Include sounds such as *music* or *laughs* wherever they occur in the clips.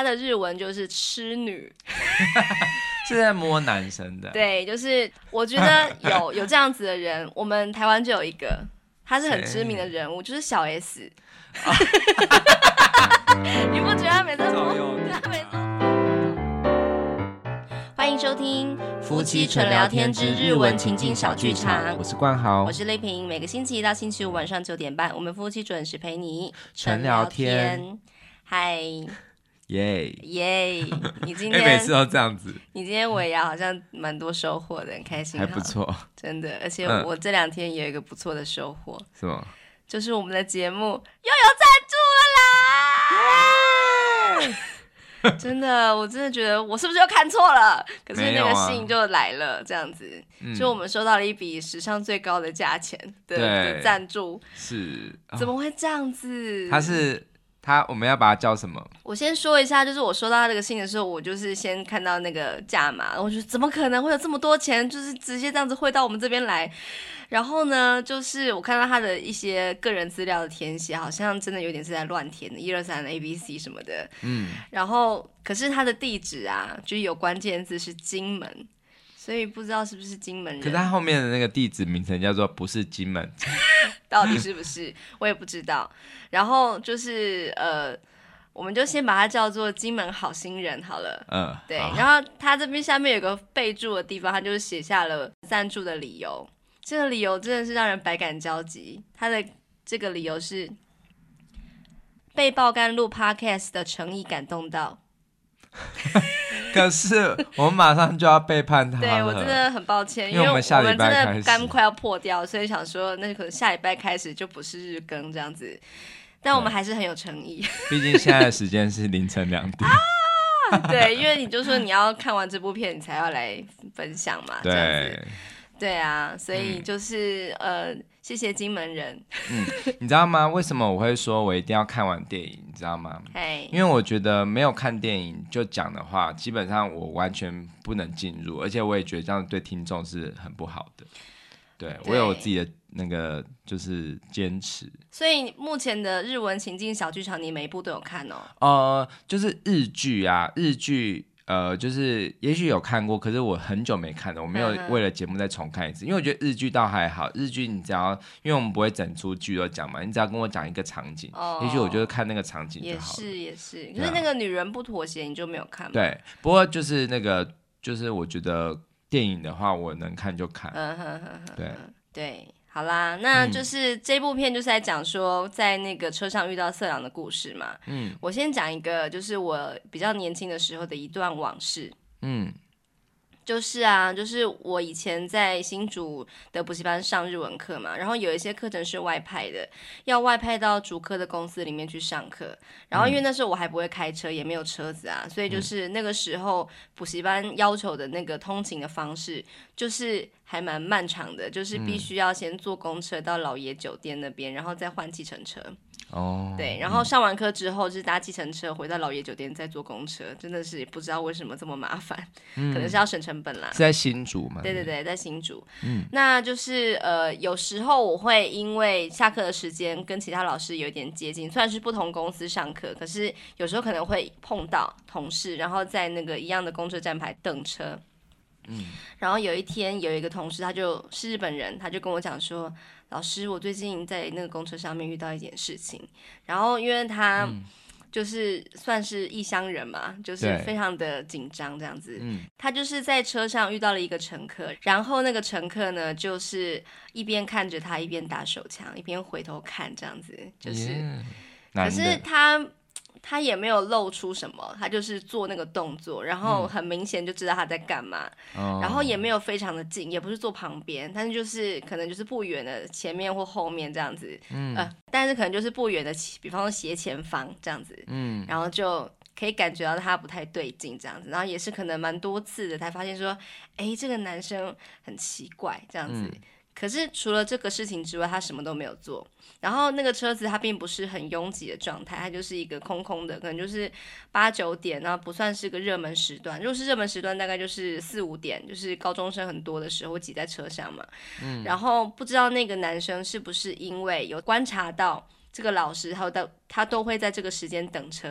他的日文就是痴女，*laughs* 是在摸男生的。*laughs* 对，就是我觉得 *laughs* 有有这样子的人，我们台湾就有一个，他是很知名的人物，就是小 S。你不觉得他每次摸他每次？欢迎收听夫妻纯聊天之日文情境小剧场，我是冠豪，我是丽萍。每个星期一到星期五晚上九点半，我们夫妻准时陪你纯聊天。嗨，耶耶！*laughs* 你今天每次都这样子，你今天尾牙好像蛮多收获的，很开心，还不错，真的。而且我这两天也有一个不错的收获，是吗？就是我们的节目又有赞助了啦！*laughs* 真的，我真的觉得我是不是又看错了？可是那个信就来了，啊、这样子，就我们收到了一笔史上最高的价钱的赞助，是？怎么会这样子？他是。他我们要把它叫什么？我先说一下，就是我收到他这个信的时候，我就是先看到那个价码，我就怎么可能会有这么多钱，就是直接这样子汇到我们这边来。然后呢，就是我看到他的一些个人资料的填写，好像真的有点是在乱填的，一二三 A B C 什么的。嗯。然后，可是他的地址啊，就是有关键字是金门，所以不知道是不是金门人。可是他后面的那个地址名称叫做不是金门。*laughs* 到底是不是我也不知道，然后就是呃，我们就先把它叫做金门好心人好了。嗯，对。然后他这边下面有个备注的地方，他就是写下了赞助的理由。这个理由真的是让人百感交集。他的这个理由是被爆肝录 Podcast 的诚意感动到。*laughs* 可是我们马上就要背叛他了。对，我真的很抱歉，因为我们真的肝快要破掉，所以想说那可能下礼拜开始就不是日更这样子。但我们还是很有诚意。*laughs* 毕竟现在的时间是凌晨两点。啊，*laughs* 对，因为你就说你要看完这部片，你才要来分享嘛。对。这样子。对啊，所以就是、嗯、呃。谢谢金门人。嗯，你知道吗？为什么我会说我一定要看完电影？你知道吗？嘿因为我觉得没有看电影就讲的话，基本上我完全不能进入，而且我也觉得这样对听众是很不好的。对，对我有我自己的那个就是坚持。所以目前的日文情境小剧场，你每一部都有看哦？呃，就是日剧啊，日剧。呃，就是也许有看过，可是我很久没看了，我没有为了节目再重看一次，因为我觉得日剧倒还好，日剧你只要，因为我们不会整出剧都讲嘛，你只要跟我讲一个场景，哦、也许我就看那个场景就好了。也是也是，可是那个女人不妥协，你就没有看吗？对，不过就是那个，就是我觉得电影的话，我能看就看。嗯哼哼哼，对对。好啦，那就是这部片就是在讲说，在那个车上遇到色狼的故事嘛。嗯，我先讲一个，就是我比较年轻的时候的一段往事。嗯。就是啊，就是我以前在新竹的补习班上日文课嘛，然后有一些课程是外派的，要外派到竹科的公司里面去上课。然后因为那时候我还不会开车，也没有车子啊，所以就是那个时候补习班要求的那个通勤的方式，就是还蛮漫长的，就是必须要先坐公车到老爷酒店那边，然后再换计程车。哦，oh, 对，然后上完课之后是搭计程车回到老爷酒店，再坐公车，真的是不知道为什么这么麻烦，嗯、可能是要省成本啦。是在新竹吗？对对对，在新竹。嗯，那就是呃，有时候我会因为下课的时间跟其他老师有一点接近，虽然是不同公司上课，可是有时候可能会碰到同事，然后在那个一样的公车站牌等车。嗯，然后有一天有一个同事，他就是日本人，他就跟我讲说。老师，我最近在那个公车上面遇到一件事情，然后因为他就是算是异乡人嘛，嗯、就是非常的紧张这样子。嗯、他就是在车上遇到了一个乘客，然后那个乘客呢，就是一边看着他，一边打手枪，一边回头看这样子，就是，嗯、可是他。他也没有露出什么，他就是做那个动作，然后很明显就知道他在干嘛，嗯、然后也没有非常的近，也不是坐旁边，但是就是可能就是不远的前面或后面这样子，嗯、呃，但是可能就是不远的，比方说斜前方这样子，嗯，然后就可以感觉到他不太对劲这样子，然后也是可能蛮多次的才发现说，哎，这个男生很奇怪这样子。嗯可是除了这个事情之外，他什么都没有做。然后那个车子它并不是很拥挤的状态，它就是一个空空的，可能就是八九点，然后不算是个热门时段。如果是热门时段，大概就是四五点，就是高中生很多的时候挤在车上嘛。嗯。然后不知道那个男生是不是因为有观察到这个老师他都他都会在这个时间等车，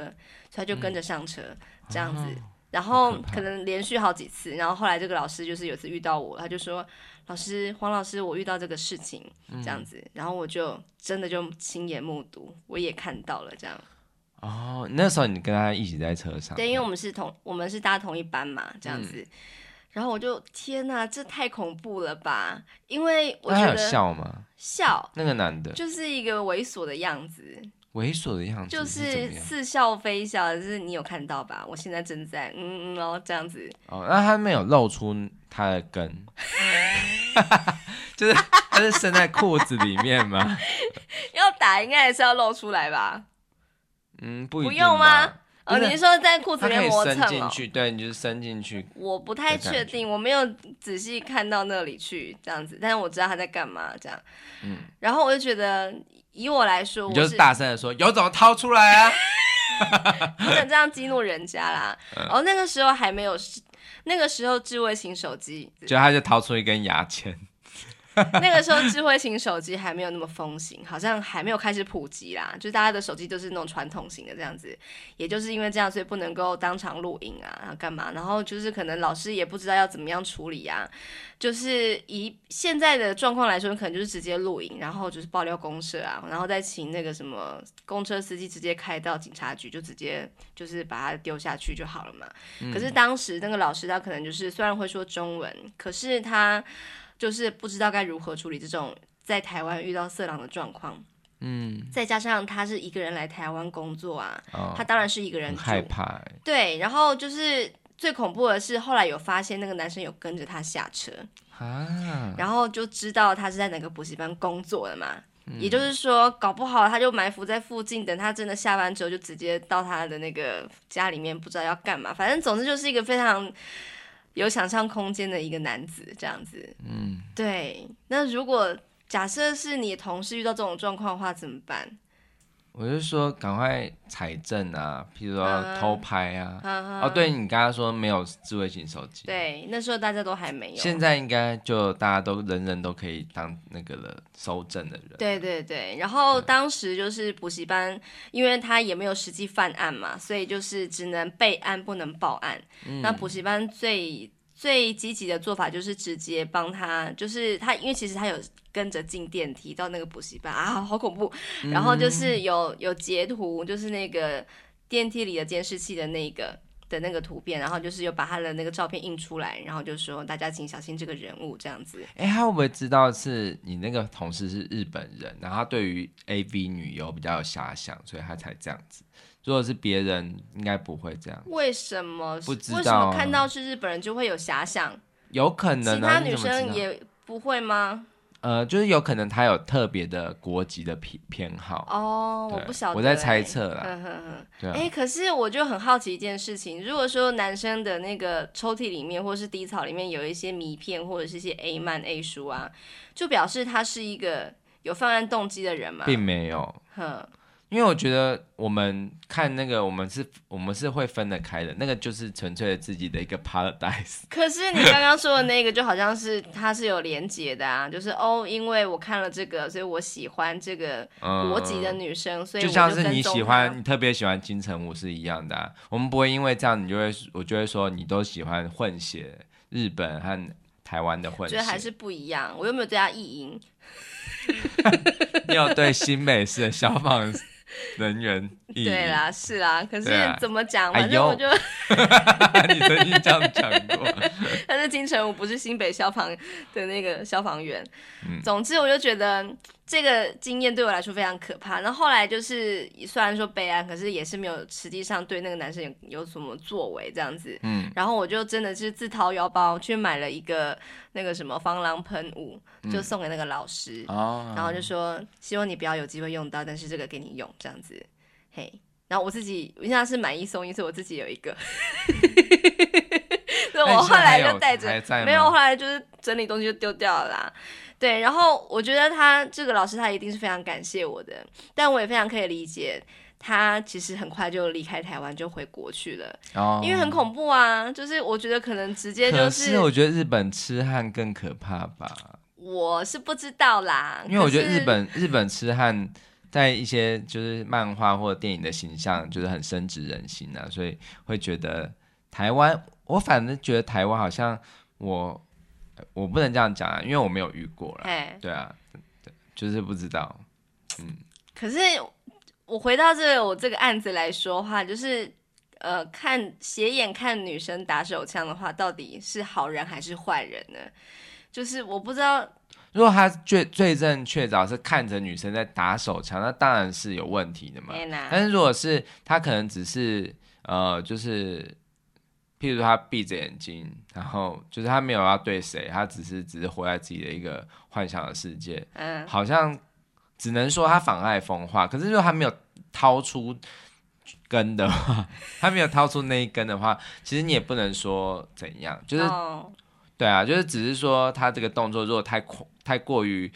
所以他就跟着上车、嗯、这样子。哦、然后可能连续好几次，然后后来这个老师就是有次遇到我，他就说：“老师，黄老师，我遇到这个事情这样子。嗯”然后我就真的就亲眼目睹，我也看到了这样。哦，那时候你跟他一起在车上？对，因为我们是同我们是搭同一班嘛，这样子。嗯、然后我就天哪，这太恐怖了吧！因为我觉得他有笑吗？笑，那个男的就是一个猥琐的样子，猥琐的样子，就是似笑非笑，就是你有看到吧？我现在正在嗯嗯哦这样子。哦，那他没有露出他的根，就是他是伸在裤子里面吗？*laughs* 要打应该还是要露出来吧？嗯，不，不用吗？哦，你是说在裤子里面磨蹭进去？对，你就是伸进去。我不太确定，我没有仔细看到那里去这样子，但是我知道他在干嘛这样。嗯，然后我就觉得，以我来说，我就是大声的说，有种掏出来啊！*laughs* 不能这样激怒人家啦。嗯、哦，那个时候还没有，那个时候智慧型手机，就他就掏出一根牙签。*laughs* 那个时候智慧型手机还没有那么风行，好像还没有开始普及啦。就大家的手机都是那种传统型的这样子，也就是因为这样，所以不能够当场录影啊，然后干嘛？然后就是可能老师也不知道要怎么样处理啊。就是以现在的状况来说，可能就是直接录影，然后就是爆料公社啊，然后再请那个什么公车司机直接开到警察局，就直接就是把它丢下去就好了嘛。可是当时那个老师他可能就是虽然会说中文，可是他。就是不知道该如何处理这种在台湾遇到色狼的状况，嗯，再加上他是一个人来台湾工作啊，哦，他当然是一个人害怕。对，然后就是最恐怖的是后来有发现那个男生有跟着他下车啊，然后就知道他是在哪个补习班工作的嘛，嗯，也就是说搞不好他就埋伏在附近，等他真的下班之后就直接到他的那个家里面，不知道要干嘛，反正总之就是一个非常。有想象空间的一个男子，这样子，嗯，对。那如果假设是你同事遇到这种状况的话，怎么办？我就说赶快采证啊，譬如说偷拍啊。Uh. 哦，对，你刚刚说没有智慧型手机，对，那时候大家都还没有。现在应该就大家都人人都可以当那个了，收证的人。对对对，然后当时就是补习班，嗯、因为他也没有实际犯案嘛，所以就是只能备案不能报案。嗯、那补习班最最积极的做法就是直接帮他，就是他，因为其实他有跟着进电梯到那个补习班啊，*laughs* 好恐怖。然后就是有有截图，就是那个电梯里的监视器的那个的那个图片，然后就是有把他的那个照片印出来，然后就说大家请小心这个人物这样子。哎，他会不会知道是你那个同事是日本人，然后他对于 AV 女优比较有遐想，所以他才这样子？如果是别人，应该不会这样。为什么？不知道。为什么看到是日本人就会有遐想？有可能、啊。其他女生也不会吗？呃，就是有可能他有特别的国籍的偏偏好。哦，我不晓得、欸。我在猜测啦。*laughs* 对、啊。哎、欸，可是我就很好奇一件事情，如果说男生的那个抽屉里面或是低槽里面有一些迷片或者是一些 A 漫 A 书啊，就表示他是一个有犯案动机的人吗？并没有。哼。因为我觉得我们看那个，我们是，我们是会分得开的。那个就是纯粹的自己的一个 paradise。*laughs* 可是你刚刚说的那个，就好像是它是有连结的啊，就是哦，因为我看了这个，所以我喜欢这个国籍的女生，嗯、所以就，就像是你喜欢，你特别喜欢金城武是一样的、啊。我们不会因为这样，你就会，我就会说你都喜欢混血日本和台湾的混血。觉得还是不一样。我又没有对他意淫。*laughs* 你有对新美式的消防 *laughs* 人员，对啦，是啦，可是怎么讲？啊、反正我就，*laughs* 你曾经这样讲过。*laughs* 但是金城武不是新北消防的那个消防员。嗯、总之，我就觉得这个经验对我来说非常可怕。那后，后来就是虽然说备案，可是也是没有实际上对那个男生有有什么作为这样子。嗯。然后我就真的是自掏腰包去买了一个那个什么防狼喷雾，就送给那个老师。哦、嗯。然后就说希望你不要有机会用到，但是这个给你用这样子。嘿。然后我自己因为他是买一送一，所以我自己有一个。*laughs* 所以我后来就带着，没有，后来就是整理东西就丢掉了啦。对，然后我觉得他这个老师他一定是非常感谢我的，但我也非常可以理解他其实很快就离开台湾就回国去了，哦，因为很恐怖啊。就是我觉得可能直接就是，可是我觉得日本痴汉更可怕吧。我是不知道啦，因为我觉得日本日本痴汉在一些就是漫画或者电影的形象，就是很深植人心啊，所以会觉得台湾，我反正觉得台湾好像我我不能这样讲啊，因为我没有遇过了，对啊，对，就是不知道，嗯。可是我回到这个我这个案子来说的话，就是呃，看斜眼看女生打手枪的话，到底是好人还是坏人呢？就是我不知道。如果他罪罪证确凿是看着女生在打手枪，那当然是有问题的嘛。但是如果是他可能只是呃，就是譬如说他闭着眼睛，然后就是他没有要对谁，他只是只是活在自己的一个幻想的世界。嗯，好像只能说他妨碍风化。可是如果他没有掏出根的话，他没有掏出那一根的话，*laughs* 其实你也不能说怎样，就是。哦对啊，就是只是说他这个动作如果太夸太过于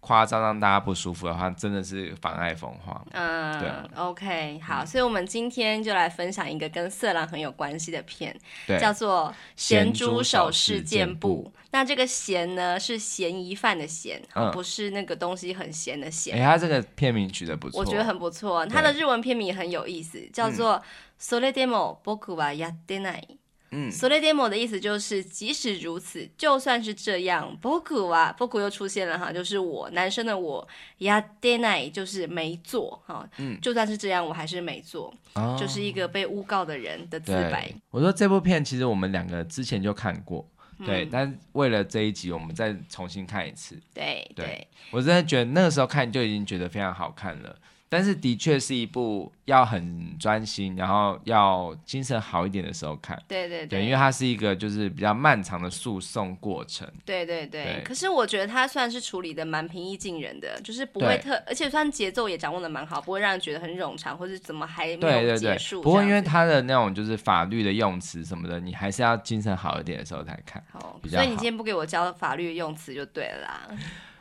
夸张，让大家不舒服的话，真的是妨碍风化。嗯，对啊。OK，好，所以我们今天就来分享一个跟色狼很有关系的片，叫做《咸猪手事件簿》。那这个“咸”呢，是嫌疑犯的“嫌”，嗯，不是那个东西很咸的“咸”。哎，他这个片名取得不错，我觉得很不错。他的日文片名也很有意思，叫做《それでも仆はやってない》。 嗯，それでも的意思就是即使如此，就算是这样，仆は仆又出现了哈，就是我男生的我，やってない就是没做哈，嗯，就算是这样，我还是没做，哦，就是一个被诬告的人的自白。我说这部片其实我们两个之前就看过，嗯，对，但为了这一集，我们再重新看一次。对对，对，我真的觉得那个时候看就已经觉得非常好看了。 但是的确是一部要很专心，然后要精神好一点的时候看。对对对，对，因为它是一个就是比较漫长的诉讼过程。对对对，对。可是我觉得它算是处理的蛮平易近人的，就是不会特，而且算节奏也掌握的蛮好，不会让人觉得很冗长，或者怎么还没有结束。对对对。不过因为它的那种就是法律的用词什么的，你还是要精神好一点的时候才看。好，好。所以你今天不给我教法律用词就对了啦。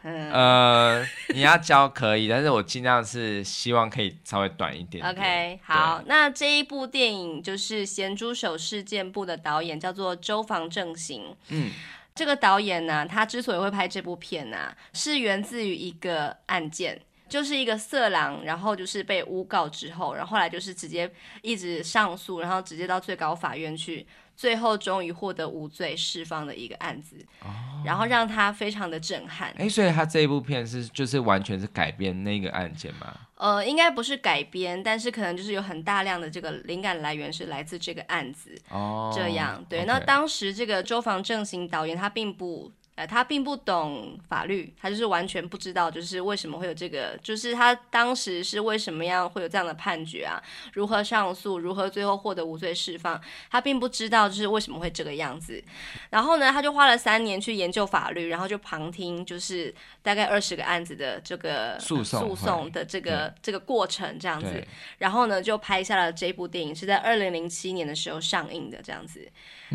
嗯、呃，你要教可以，但是我尽量是希望可以稍微短一点点。OK，好，那这一部电影就是《咸猪手事件簿》的导演叫做周防正行。嗯，这个导演呢，他之所以会拍这部片呢，是源自于一个案件，就是一个色狼，然后就是被诬告之后，然后后来就是直接一直上诉，然后直接到最高法院去。最后终于获得无罪释放的一个案子，哦，然后让他非常的震撼。哎，所以他这一部片是就是完全是改编那个案件吗？呃，应该不是改编，但是可能就是有很大量的这个灵感来源是来自这个案子。哦，这样对。那当时这个周防正行导演他并不。呃，他并不懂法律，他就是完全不知道，就是为什么会有这个，就是他当时是为什么样会有这样的判决啊？如何上诉？如何最后获得无罪释放？他并不知道，就是为什么会这个样子。然后呢，他就花了三年去研究法律，然后就旁听，就是大概二十个案子的这个诉讼诉讼的这个这个过程这样子。然后呢，就拍下了这部电影，是在二零零七年的时候上映的这样子。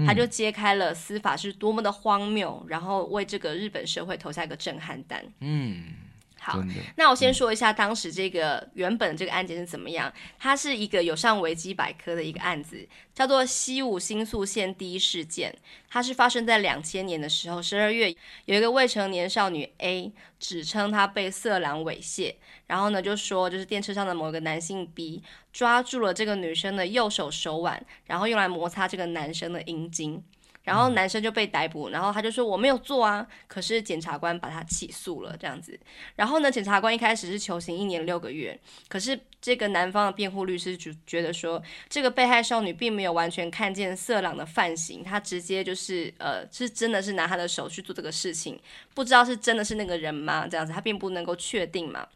他就揭开了司法是多么的荒谬，然后为这个日本社会投下一个震撼弹。嗯，好，那我先说一下当时这个原本这个案件是怎么样。它是一个有上维基百科的一个案子，叫做西武新宿线第一事件。它是发生在两千年的时候，十二月有一个未成年少女 A 指称她被色狼猥亵，然后呢就说就是电车上的某一个男性 B。抓住了这个女生的右手手腕，然后用来摩擦这个男生的阴茎，然后男生就被逮捕，然后他就说我没有做啊，可是检察官把他起诉了这样子，然后呢，检察官一开始是求刑一年六个月，可是这个男方的辩护律师就觉得说，这个被害少女并没有完全看见色狼的犯行，他直接就是呃是真的是拿他的手去做这个事情，不知道是真的是那个人吗？这样子他并不能够确定嘛。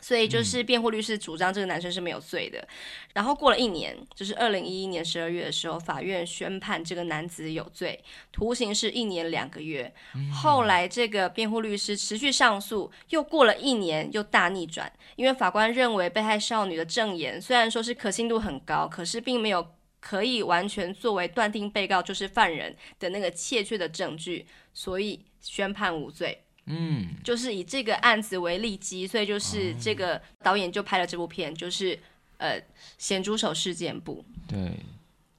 所以就是辩护律师主张这个男生是没有罪的，然后过了一年，就是二零一一年十二月的时候，法院宣判这个男子有罪，徒刑是一年两个月。后来这个辩护律师持续上诉，又过了一年，又大逆转，因为法官认为被害少女的证言虽然说是可信度很高，可是并没有可以完全作为断定被告就是犯人的那个确切的证据，所以宣判无罪。嗯，就是以这个案子为例基，所以就是这个导演就拍了这部片，就是呃《咸猪手事件簿》。对，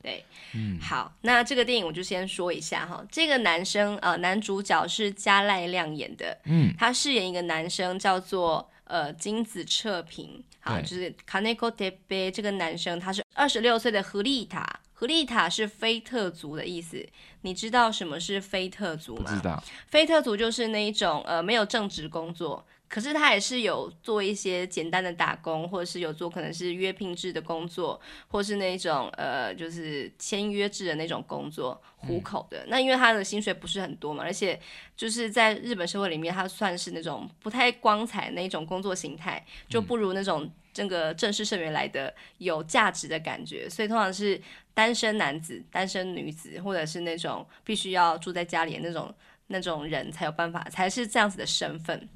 对，嗯，好，那这个电影我就先说一下哈，这个男生呃男主角是加濑亮演的，嗯，他饰演一个男生叫做呃金子彻平，好，就是 Kaneko Teppei 这个男生，他是二十六岁的狐狸塔。狐狸塔是菲特族的意思，你知道什么是菲特族吗？知道。菲特族就是那一种呃没有正职工作，可是他也是有做一些简单的打工，或者是有做可能是约聘制的工作，或是那种呃就是签约制的那种工作糊口的。嗯、那因为他的薪水不是很多嘛，而且就是在日本社会里面，他算是那种不太光彩的一种工作形态，就不如那种这个正式社员来的有价值的感觉，所以通常是。单身男子、单身女子，或者是那种必须要住在家里的那种那种人才有办法，才是这样子的身份。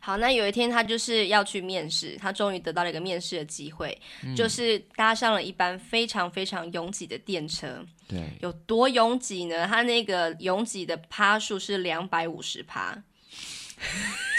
好，那有一天他就是要去面试，他终于得到了一个面试的机会，嗯、就是搭上了一班非常非常拥挤的电车。对，有多拥挤呢？他那个拥挤的趴数是两百五十趴。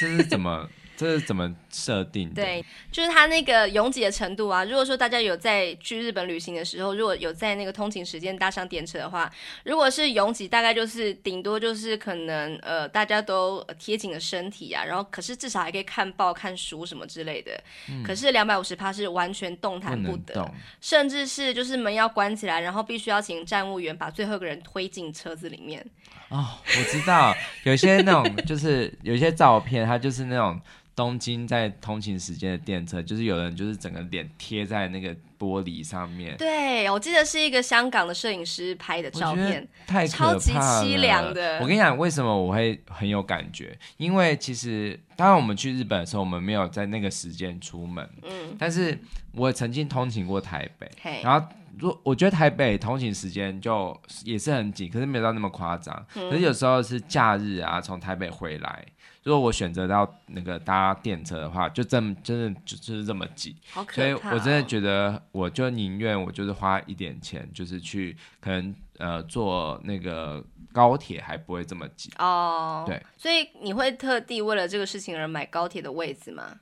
这是怎么？这是怎么设定的？对，就是它那个拥挤的程度啊。如果说大家有在去日本旅行的时候，如果有在那个通勤时间搭上电车的话，如果是拥挤，大概就是顶多就是可能呃大家都贴紧了身体啊，然后可是至少还可以看报、看书什么之类的。嗯、可是两百五十趴是完全动弹不得，不甚至是就是门要关起来，然后必须要请站务员把最后一个人推进车子里面。哦，我知道，有些那种就是有些照片，它就是那种。东京在通勤时间的电车，就是有人就是整个脸贴在那个玻璃上面。对，我记得是一个香港的摄影师拍的照片，太超级凄凉的。我跟你讲，为什么我会很有感觉？因为其实当然我们去日本的时候，我们没有在那个时间出门。嗯。但是我曾经通勤过台北，然后如我觉得台北通勤时间就也是很紧，可是没有到那么夸张。嗯、可是有时候是假日啊，从台北回来。如果我选择到那个搭电车的话，就这么真的就就是这么挤。所以我真的觉得，我就宁愿我就是花一点钱，就是去可能呃坐那个高铁还不会这么挤哦。对，所以你会特地为了这个事情而买高铁的位置吗？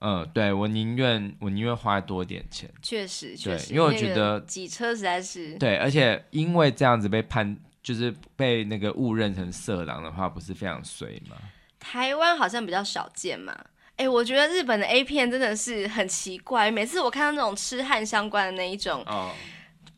嗯，对，我宁愿我宁愿花多一点钱。确实，确实，因为我觉得挤车实在是对，而且因为这样子被判，就是被那个误认成色狼的话，不是非常衰吗？台湾好像比较少见嘛，哎、欸，我觉得日本的 A 片真的是很奇怪，每次我看到那种痴汉相关的那一种，哦，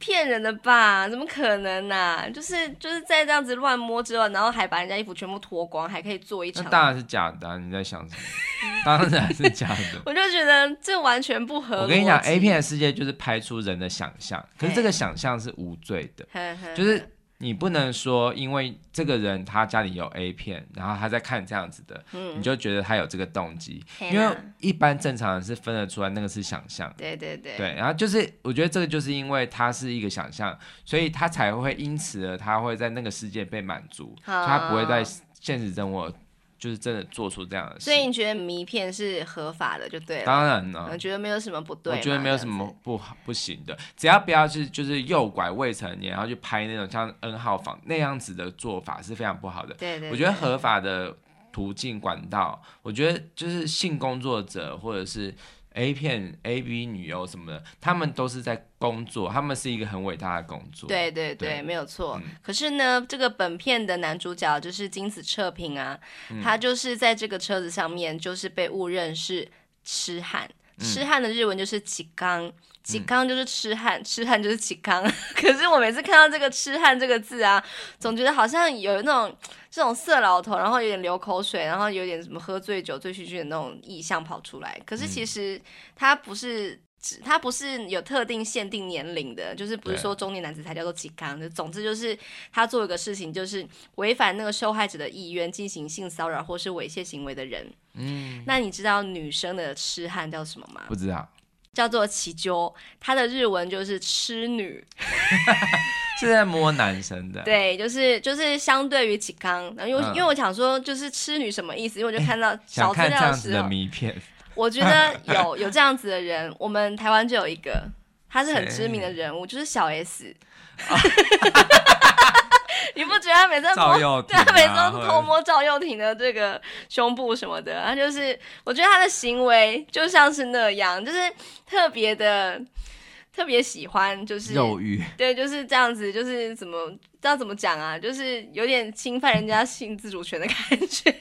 骗人的吧？怎么可能呢、啊？就是就是在这样子乱摸之后，然后还把人家衣服全部脱光，还可以做一场，那当然是假的、啊。你在想什么？*laughs* 当然是假的。*laughs* 我就觉得这完全不合理。我跟你讲，A 片的世界就是拍出人的想象，可是这个想象是无罪的，*laughs* 嘿就是。你不能说，因为这个人他家里有 A 片，然后他在看这样子的，嗯、你就觉得他有这个动机，因为一般正常人是分得出来那个是想象。对对对。对，然后就是我觉得这个就是因为他是一个想象，所以他才会因此而他会在那个世界被满足，哦、所以他不会在现实生活。就是真的做出这样的事，所以你觉得迷片是合法的就对了。当然了，我觉得没有什么不对。我觉得没有什么不好不行的，只要不要是就是诱拐未成年，然后去拍那种像 N 号房那样子的做法是非常不好的。对，对对。我觉得合法的途径管道，我觉得就是性工作者或者是。A 片、A B 女优什么的，他们都是在工作，他们是一个很伟大的工作。对对对，对没有错。嗯、可是呢，这个本片的男主角就是金子彻平啊，嗯、他就是在这个车子上面，就是被误认是痴汉。嗯、痴汉的日文就是乞丐。乞丐就是痴汉，嗯、痴汉就是乞丐。*laughs* 可是我每次看到这个“痴汉”这个字啊，总觉得好像有那种这种色老头，然后有点流口水，然后有点什么喝醉酒、醉醺醺的那种意象跑出来。可是其实他不是，他不是有特定限定年龄的，就是不是说中年男子才叫做乞丐。对总之就是他做一个事情，就是违反那个受害者的意愿进行性骚扰或是猥亵行为的人。嗯，那你知道女生的痴汉叫什么吗？不知道。叫做奇鸠，它的日文就是痴女，*laughs* 是在摸男生的。*laughs* 对，就是就是相对于乞丐，因为、嗯、因为我想说就是痴女什么意思？因为我就看到 *laughs* 小资料的时候，我觉得有有这样子的人，我们台湾就有一个，他是很知名的人物，就是小 S。*laughs* 你不觉得他每次摸，*laughs* 对，他每次都偷摸赵又廷的这个胸部什么的，他就是，我觉得他的行为就像是那样，就是特别的，特别喜欢，就是肉欲，对，就是这样子，就是怎么知道怎么讲啊？就是有点侵犯人家性自主权的感觉。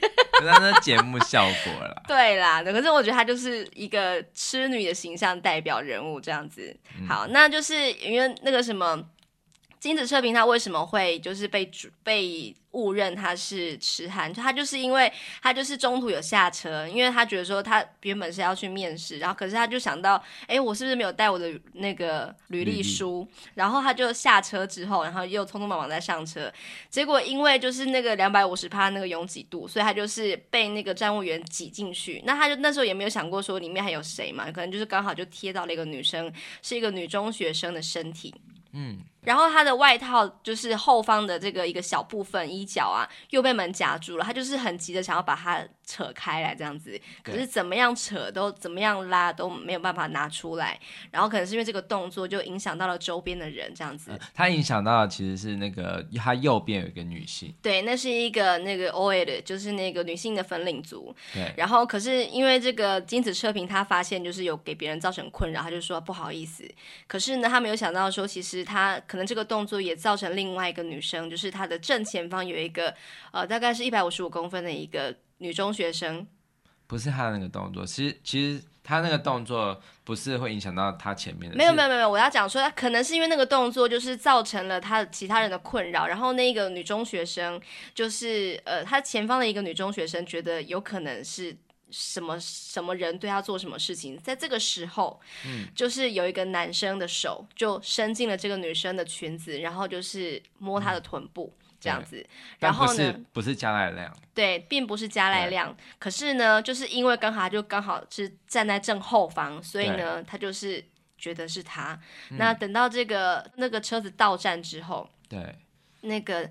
那那节目效果啦。*laughs* 对啦，可是我觉得他就是一个痴女的形象代表人物这样子。嗯、好，那就是因为那个什么。金子彻平他为什么会就是被被误认他是痴汉？就他就是因为他就是中途有下车，因为他觉得说他原本是要去面试，然后可是他就想到，哎，我是不是没有带我的那个履历书？然后他就下车之后，然后又匆匆忙忙再上车，结果因为就是那个两百五十趴那个拥挤度，所以他就是被那个站务员挤进去。那他就那时候也没有想过说里面还有谁嘛，可能就是刚好就贴到了一个女生，是一个女中学生的身体。嗯。然后他的外套就是后方的这个一个小部分衣角啊，又被门夹住了。他就是很急的想要把它扯开来，这样子。可是怎么样扯都怎么样拉都没有办法拿出来。然后可能是因为这个动作就影响到了周边的人，这样子。他影响到的其实是那个他右边有一个女性。对，那是一个那个 OL，就是那个女性的粉领族。对。然后可是因为这个金子车平他发现就是有给别人造成困扰，他就说不好意思。可是呢，他没有想到说其实他。可能这个动作也造成另外一个女生，就是她的正前方有一个，呃，大概是一百五十五公分的一个女中学生。不是她的那个动作，其实其实她那个动作不是会影响到她前面的。没有没有没有，我要讲说，可能是因为那个动作就是造成了她其他人的困扰，然后那个女中学生就是呃，她前方的一个女中学生觉得有可能是。什么什么人对他做什么事情，在这个时候，嗯，就是有一个男生的手就伸进了这个女生的裙子，然后就是摸她的臀部，嗯，这样子。然后呢，不是加赖亮，对，并不是加赖亮。可是呢，就是因为刚好他就刚好是站在正后方，所以呢，他就是觉得是他。那等到这个那个车子到站之后，对，那个。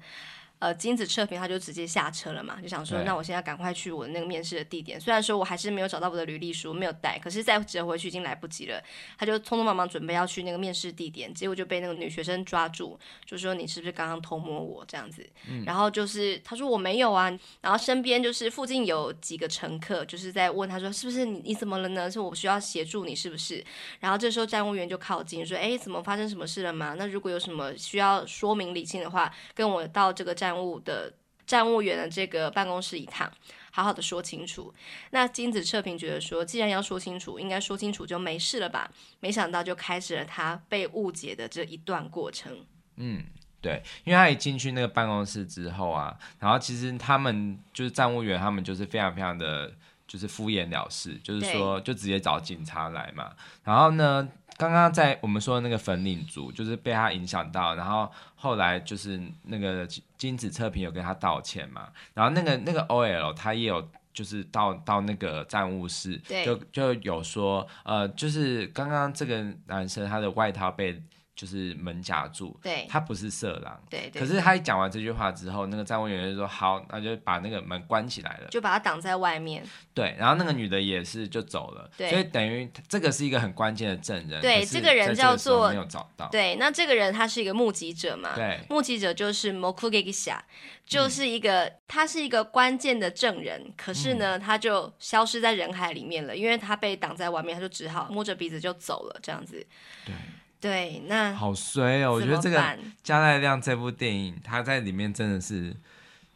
呃，金子彻平他就直接下车了嘛，就想说，那我现在赶快去我的那个面试的地点。虽然说我还是没有找到我的履历书，没有带，可是再折回去已经来不及了。他就匆匆忙忙准备要去那个面试地点，结果就被那个女学生抓住，就说你是不是刚刚偷摸我这样子？嗯、然后就是他说我没有啊，然后身边就是附近有几个乘客就是在问他说是不是你？你怎么了呢？是我需要协助你是不是？然后这时候站务员就靠近说，哎，怎么发生什么事了吗？那如果有什么需要说明理清的话，跟我到这个站。站务的站务员的这个办公室一趟，好好的说清楚。那金子彻平觉得说，既然要说清楚，应该说清楚就没事了吧？没想到就开始了他被误解的这一段过程。嗯，对，因为他一进去那个办公室之后啊，然后其实他们就是站务员，他们就是非常非常的就是敷衍了事，就是说就直接找警察来嘛。然后呢，刚刚在我们说的那个粉领族，就是被他影响到，然后后来就是那个金子测评有跟他道歉嘛，然后那个那个 OL 他也有就是到到那个站务室，就就有说，呃，就是刚刚这个男生他的外套被。就是门夹住，对，他不是色狼，对，对，可是他一讲完这句话之后，那个站务员就说好，那就把那个门关起来了，就把他挡在外面。对，然后那个女的也是就走了，对，所以等于这个是一个很关键的证人。对，这个人叫做没有找到。对，那这个人他是一个目击者嘛？对，目击者就是 mokugegisha，就是一个、嗯、他是一个关键的证人，可是呢，他就消失在人海里面了，因为他被挡在外面，他就只好摸着鼻子就走了，这样子。对。对，那好衰哦！我觉得这个加奈亮这部电影，他在里面真的是，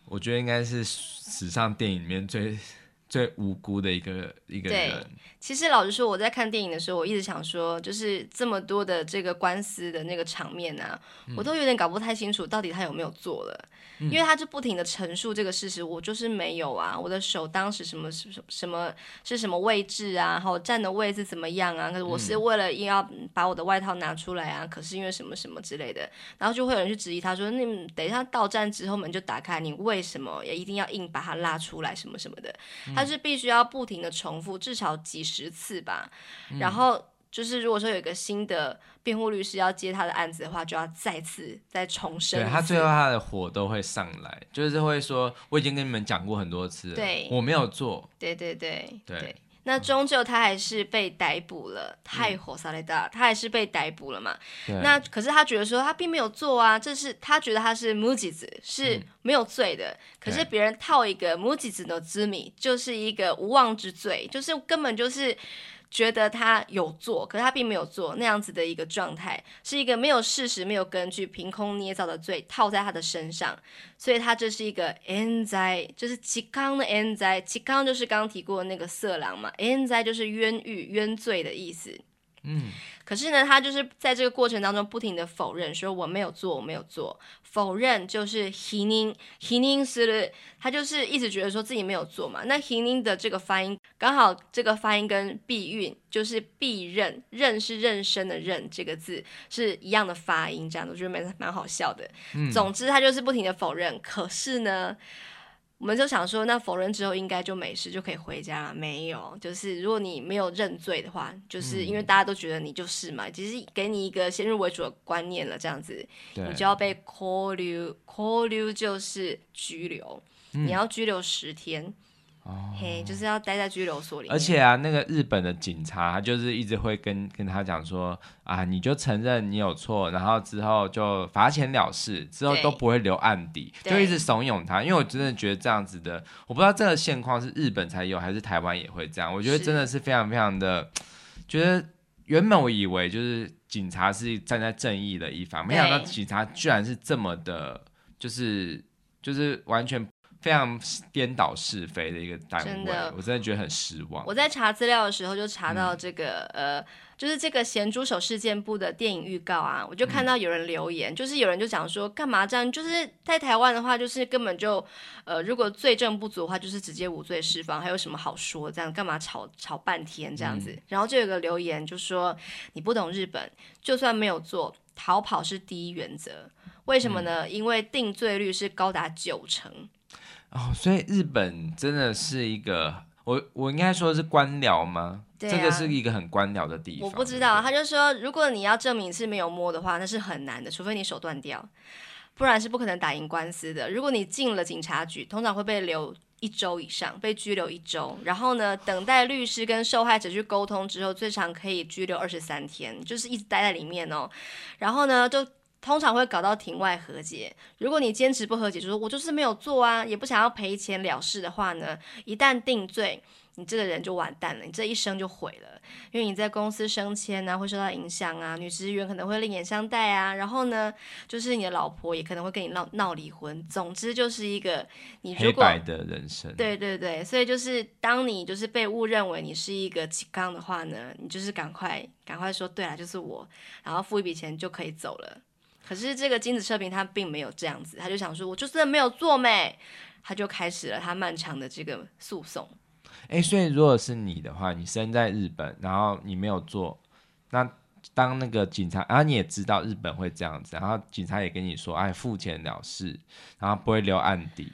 我觉得应该是史上电影里面最最无辜的一个一个人。其实老实说，我在看电影的时候，我一直想说，就是这么多的这个官司的那个场面啊，嗯、我都有点搞不太清楚，到底他有没有做了。因为他就不停的陈述这个事实，我就是没有啊，我的手当时什么什么什么是什么位置啊，然后站的位置怎么样啊？可是我是为了硬要把我的外套拿出来啊，可是因为什么什么之类的，然后就会有人去质疑他说，那等一下到站之后门就打开，你为什么也一定要硬把它拉出来什么什么的？他是必须要不停的重复至少几十次吧，然后。就是如果说有一个新的辩护律师要接他的案子的话，就要再次再重申。对，他最后他的火都会上来，就是会说我已经跟你们讲过很多次了，对，我没有做。对对对对，对。那终究他还是被逮捕了，嗯、太火杀雷达，他还是被逮捕了嘛？那可是他觉得说他并没有做啊，这是他觉得他是无実是没有罪的。嗯、可是别人套一个无実の罪，就是一个无妄之罪，就是根本就是。觉得他有做，可是他并没有做那样子的一个状态，是一个没有事实、没有根据、凭空捏造的罪套在他的身上，所以他这是一个冤罪，就是吉康的冤罪，吉康就是刚刚提过的那个色狼嘛，冤罪就是冤狱、冤罪的意思。嗯，可是呢，他就是在这个过程当中不停的否认，说我没有做，我没有做。否认就是否认，否认是他就是一直觉得说自己没有做嘛。那否认的这个发音刚好这个发音跟避孕就是避妊，妊是妊娠的妊这个字是一样的发音，这样我觉得蛮蛮好笑的。嗯，总之他就是不停的否认，可是呢。我们就想说，那否认之后应该就没事，就可以回家了。没有，就是如果你没有认罪的话，就是因为大家都觉得你就是嘛，其实给你一个先入为主的观念了，这样子，你就要被扣留，扣留就是拘留，嗯、你要拘留十天。哦，嘿，就是要待在拘留所里。而且啊，那个日本的警察，他就是一直会跟跟他讲说啊，你就承认你有错，然后之后就罚钱了事，之后都不会留案底，就一直怂恿他。因为我真的觉得这样子的，我不知道这个现况是日本才有，还是台湾也会这样。我觉得真的是非常非常的，觉得原本我以为就是警察是站在正义的一方，没想到警察居然是这么的，就是就是完全。非常颠倒是非的一个单位，真的，我真的觉得很失望。我在查资料的时候就查到这个，嗯、呃，就是这个咸猪手事件部的电影预告啊，我就看到有人留言，嗯、就是有人就讲说，干嘛这样？就是在台湾的话，就是根本就，呃，如果罪证不足的话，就是直接无罪释放，还有什么好说？这样干嘛吵吵半天这样子？嗯、然后就有个留言就说，你不懂日本，就算没有做，逃跑是第一原则。为什么呢？嗯、因为定罪率是高达九成。哦，所以日本真的是一个，我我应该说是官僚吗？对啊，这个是一个很官僚的地方。我不知道，他就说，如果你要证明是没有摸的话，那是很难的，除非你手断掉，不然是不可能打赢官司的。如果你进了警察局，通常会被留一周以上，被拘留一周，然后呢，等待律师跟受害者去沟通之后，最长可以拘留二十三天，就是一直待在里面哦。然后呢，就。通常会搞到庭外和解。如果你坚持不和解，就说我就是没有做啊，也不想要赔钱了事的话呢，一旦定罪，你这个人就完蛋了，你这一生就毁了。因为你在公司升迁啊，会受到影响啊，女职员可能会另眼相待啊，然后呢，就是你的老婆也可能会跟你闹闹离婚。总之就是一个你如果黑白的人生。对对对，所以就是当你就是被误认为你是一个乞丐的话呢，你就是赶快赶快说对啊，就是我，然后付一笔钱就可以走了。可是这个精子社平他并没有这样子，他就想说，我就真的没有做没，他就开始了他漫长的这个诉讼。哎，所以如果是你的话，你生在日本，然后你没有做，那当那个警察，然后你也知道日本会这样子，然后警察也跟你说，哎，付钱了事，然后不会留案底。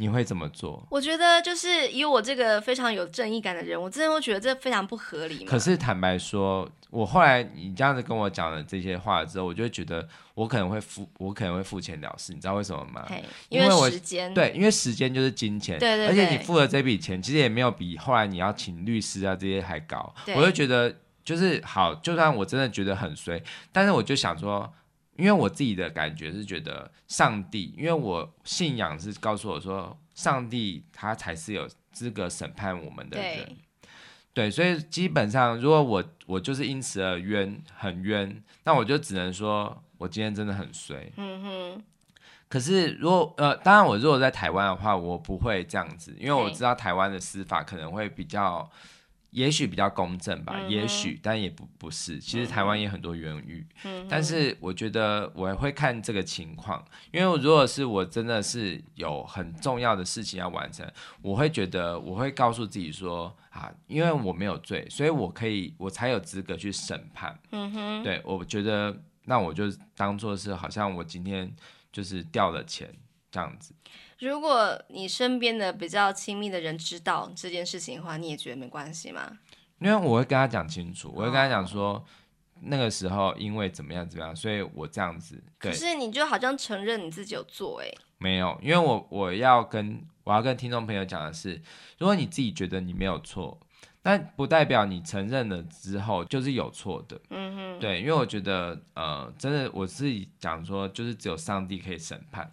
你会怎么做？我觉得就是以我这个非常有正义感的人，我真的会觉得这非常不合理。可是坦白说，我后来你这样子跟我讲了这些话之后，我就会觉得我可能会付，我可能会付钱了事。你知道为什么吗？因为时间。对，因为时间就是金钱。对对对。而且你付了这笔钱，其实也没有比后来你要请律师啊这些还高。我就觉得就是好，就算我真的觉得很衰，但是我就想说。因为我自己的感觉是觉得上帝，因为我信仰是告诉我说，上帝他才是有资格审判我们的人，对，对，所以基本上如果我我就是因此而冤，很冤，那我就只能说我今天真的很衰。嗯哼。可是如果呃，当然我如果在台湾的话，我不会这样子，因为我知道台湾的司法可能会比较。也许比较公正吧，嗯、也许，但也不不是。其实台湾也很多冤狱，嗯、但是我觉得我会看这个情况，因为如果是我真的是有很重要的事情要完成，我会觉得我会告诉自己说啊，因为我没有罪，所以我可以，我才有资格去审判。嗯哼，对，我觉得那我就当做是好像我今天就是掉了钱这样子。如果你身边的比较亲密的人知道这件事情的话，你也觉得没关系吗？因为我会跟他讲清楚，我会跟他讲说，哦、那个时候因为怎么样怎么样，所以我这样子。可是你就好像承认你自己有做哎、欸？没有，因为我我要跟我要跟听众朋友讲的是，如果你自己觉得你没有错，但不代表你承认了之后就是有错的。嗯哼，对，因为我觉得呃，真的我自己讲说，就是只有上帝可以审判。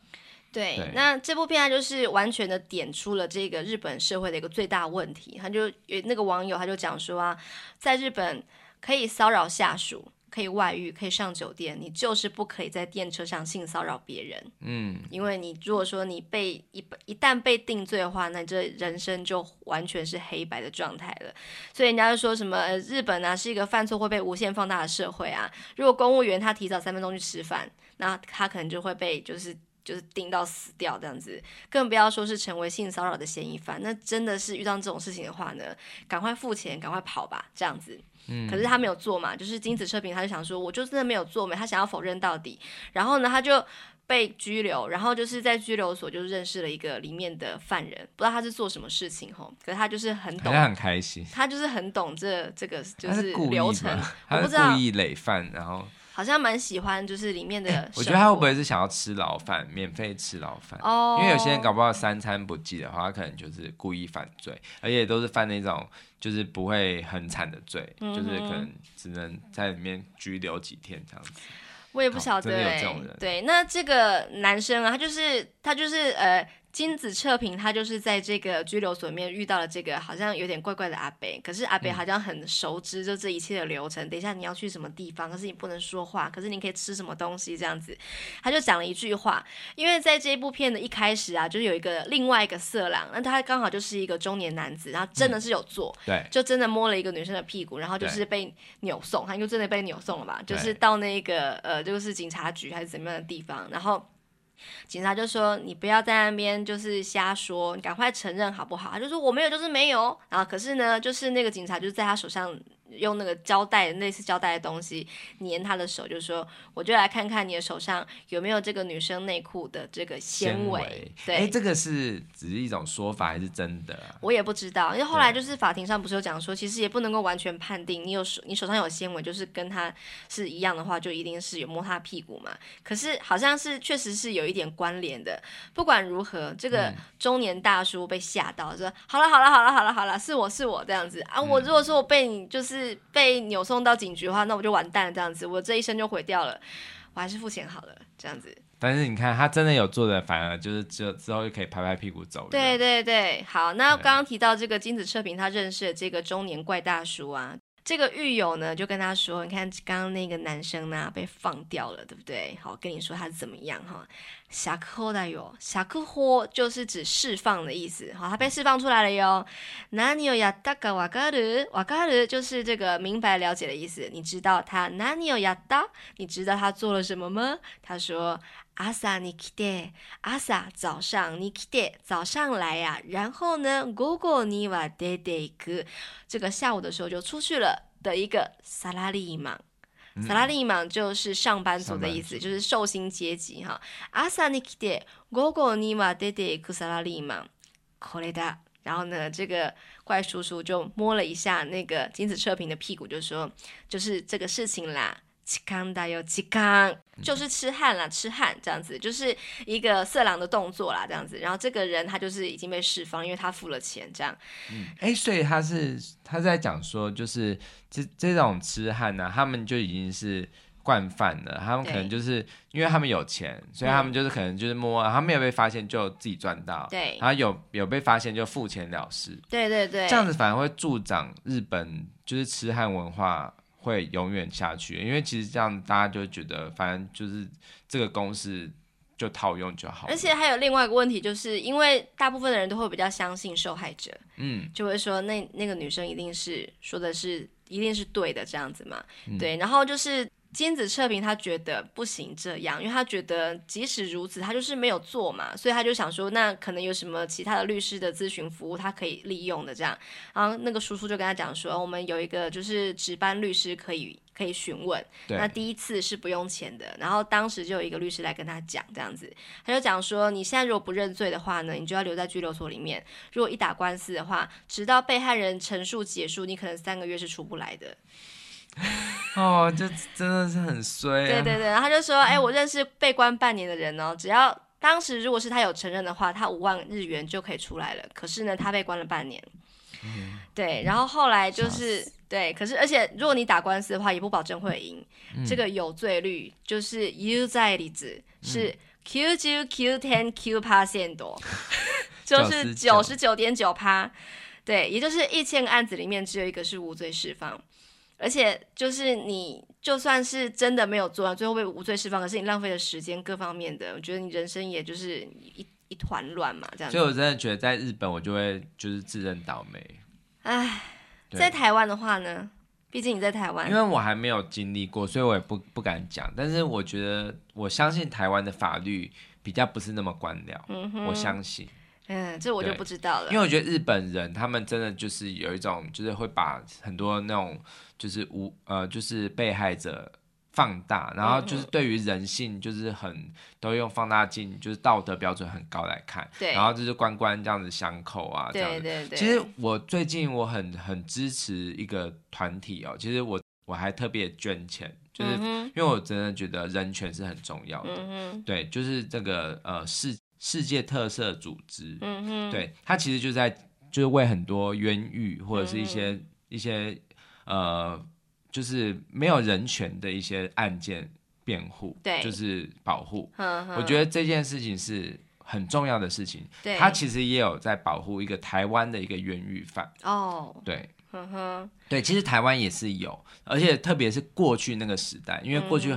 对，对那这部片它就是完全的点出了这个日本社会的一个最大问题。他就那个网友他就讲说啊，在日本可以骚扰下属。可以外遇，可以上酒店，你就是不可以在电车上性骚扰别人。嗯，因为你如果说你被一一旦被定罪的话，那你这人生就完全是黑白的状态了。所以人家就说什么，呃，日本啊是一个犯错会被无限放大的社会啊。如果公务员他提早三分钟去吃饭，那他可能就会被就是就是盯到死掉这样子，更不要说是成为性骚扰的嫌疑犯。那真的是遇到这种事情的话呢，赶快付钱，赶快跑吧，这样子。嗯，可是他没有做嘛，就是金子车平，他就想说，我就真的没有做嘛，他想要否认到底。然后呢，他就被拘留，然后就是在拘留所就认识了一个里面的犯人，不知道他是做什么事情吼，可是他就是很懂，他很开心，他就是很懂这这个就是流程，他是故意累犯，然后。好像蛮喜欢，就是里面的、欸。我觉得他会不会是想要吃牢饭，免费吃牢饭？哦，因为有些人搞不好三餐不济的话，他可能就是故意犯罪，而且都是犯那种就是不会很惨的罪，嗯、就是可能只能在里面拘留几天这样子。我也不晓得、欸，对，那这个男生啊，他就是他就是呃。金子彻平，他就是在这个拘留所里面遇到了这个好像有点怪怪的阿北，可是阿北好像很熟知就这一切的流程。嗯、等一下你要去什么地方，可是你不能说话，可是你可以吃什么东西这样子。他就讲了一句话，因为在这一部片的一开始啊，就是有一个另外一个色狼，那他刚好就是一个中年男子，然后真的是有做，嗯、对，就真的摸了一个女生的屁股，然后就是被扭送，他就真的被扭送了吧，就是到那个呃，就是警察局还是怎么样的地方，然后。警察就说：“你不要在那边就是瞎说，你赶快承认好不好？”他就说：“我没有，就是没有。”然后可是呢，就是那个警察就在他手上。用那个胶带，类似胶带的东西粘他的手，就是说，我就来看看你的手上有没有这个女生内裤的这个纤维。对，哎，这个是只是一种说法还是真的啊？我也不知道，因为后来就是法庭上不是有讲说，其实也不能够完全判定你有手，你手上有纤维，就是跟他是一样的话，就一定是有摸他屁股嘛。可是好像是确实是有一点关联的。不管如何，这个中年大叔被吓到，嗯、说：“好了好了好了好了好了，是我是我这样子啊。我如果说我被你就是。”被扭送到警局的话，那我就完蛋了，这样子，我这一生就毁掉了。我还是付钱好了，这样子。但是你看，他真的有做的，反而就是之之后就可以拍拍屁股走。对对对，好，那刚刚提到这个金子彻平，他认识的这个中年怪大叔啊。这个狱友呢，就跟他说：“你看，刚刚那个男生呢，被放掉了，对不对？好，跟你说他是怎么样哈。釈放的哟，釈放就是指释放的意思。好，他被释放出来了哟。何をやったかわかる？わかる就是这个明白了解的意思。你知道他何をやった？你知道他做了什么吗？他说。”朝に来て，朝早上你来て，早上来呀、啊，然后呢，午后には出ていく，这个下午的时候就出去了的一个サラリーマン， サラリーマン就是上班族的意思，就是受薪阶级哈。朝に来て，午后には出ていくサラリーマン，これだ。然后呢，这个怪叔叔就摸了一下那个金子彻平的屁股，就说，就是这个事情啦。 吃糠的有吃糠，就是痴汉啦，痴汉这样子，就是一个色狼的动作啦，这样子。然后这个人他就是已经被释放，因为他付了钱，这样。嗯，哎，所以他是他在讲说，就是这这种痴汉呢，他们就已经是惯犯了。他们可能就是因为他们有钱，所以他们就是可能就是摸，他没有被发现就自己赚到。对。然后有有被发现就付钱了事。对对对。这样子反而会助长日本就是痴汉文化。会永远下去，因为其实这样大家就觉得，反正就是这个公式就套用就好。而且还有另外一个问题，就是因为大部分的人都会比较相信受害者，嗯，就会说那那个女生一定是说的是一定是对的这样子嘛，嗯、对，然后就是。金子彻平他觉得不行这样，因为他觉得即使如此，他就是没有做嘛，所以他就想说，那可能有什么其他的律师的咨询服务他可以利用的这样。然后那个叔叔就跟他讲说，我们有一个就是值班律师可以可以询问，那第一次是不用钱的。然后当时就有一个律师来跟他讲这样子，他就讲说，你现在如果不认罪的话呢，你就要留在拘留所里面。如果一打官司的话，直到被害人陈述结束，你可能三个月是出不来的。*laughs* 哦，就真的是很衰啊。对对对，然后他就说，*laughs* 哎，我认识被关半年的人哦，只要当时如果是他有承认的话，他五万日元就可以出来了。可是呢，他被关了半年。嗯，对，然后后来就是对，可是而且如果你打官司的话，也不保证会赢。嗯，这个有罪率就是 U 在里子是 Q 九十九点九%多，就是九十九点九趴，对，也就是一千个案子里面只有一个是无罪释放，而且就是你就算是真的没有做，最后被无罪释放，可是你浪费了时间各方面的，我觉得你人生也就是一一团乱嘛，这样子。所以我真的觉得在日本我就会就是自认倒霉。唉，在台湾的话呢？毕竟你在台湾，因为我还没有经历过，所以我也不不敢讲。但是我觉得，我相信台湾的法律比较不是那么官僚。嗯，我相信。嗯，这我就不知道了。因为我觉得日本人他们真的就是有一种，就是会把很多那种就是无呃就是被害者。放大，然后就是对于人性，就是很、嗯、都用放大镜，就是道德标准很高来看。对，然后就是关关这样子相扣啊，这样子。对对对。其实我最近我很很支持一个团体哦，其实我我还特别捐钱，就是因为我真的觉得人权是很重要的。嗯哼。对，就是这个呃世世界特色组织。嗯哼。对，它其实就在就是为很多冤狱或者是一些、嗯、一些呃。就是没有人权的一些案件辩护，对，就是保护。呵呵，我觉得这件事情是很重要的事情。对，他其实也有在保护一个台湾的一个冤狱犯。哦，对，呵呵，对，其实台湾也是有，而且特别是过去那个时代，因为过去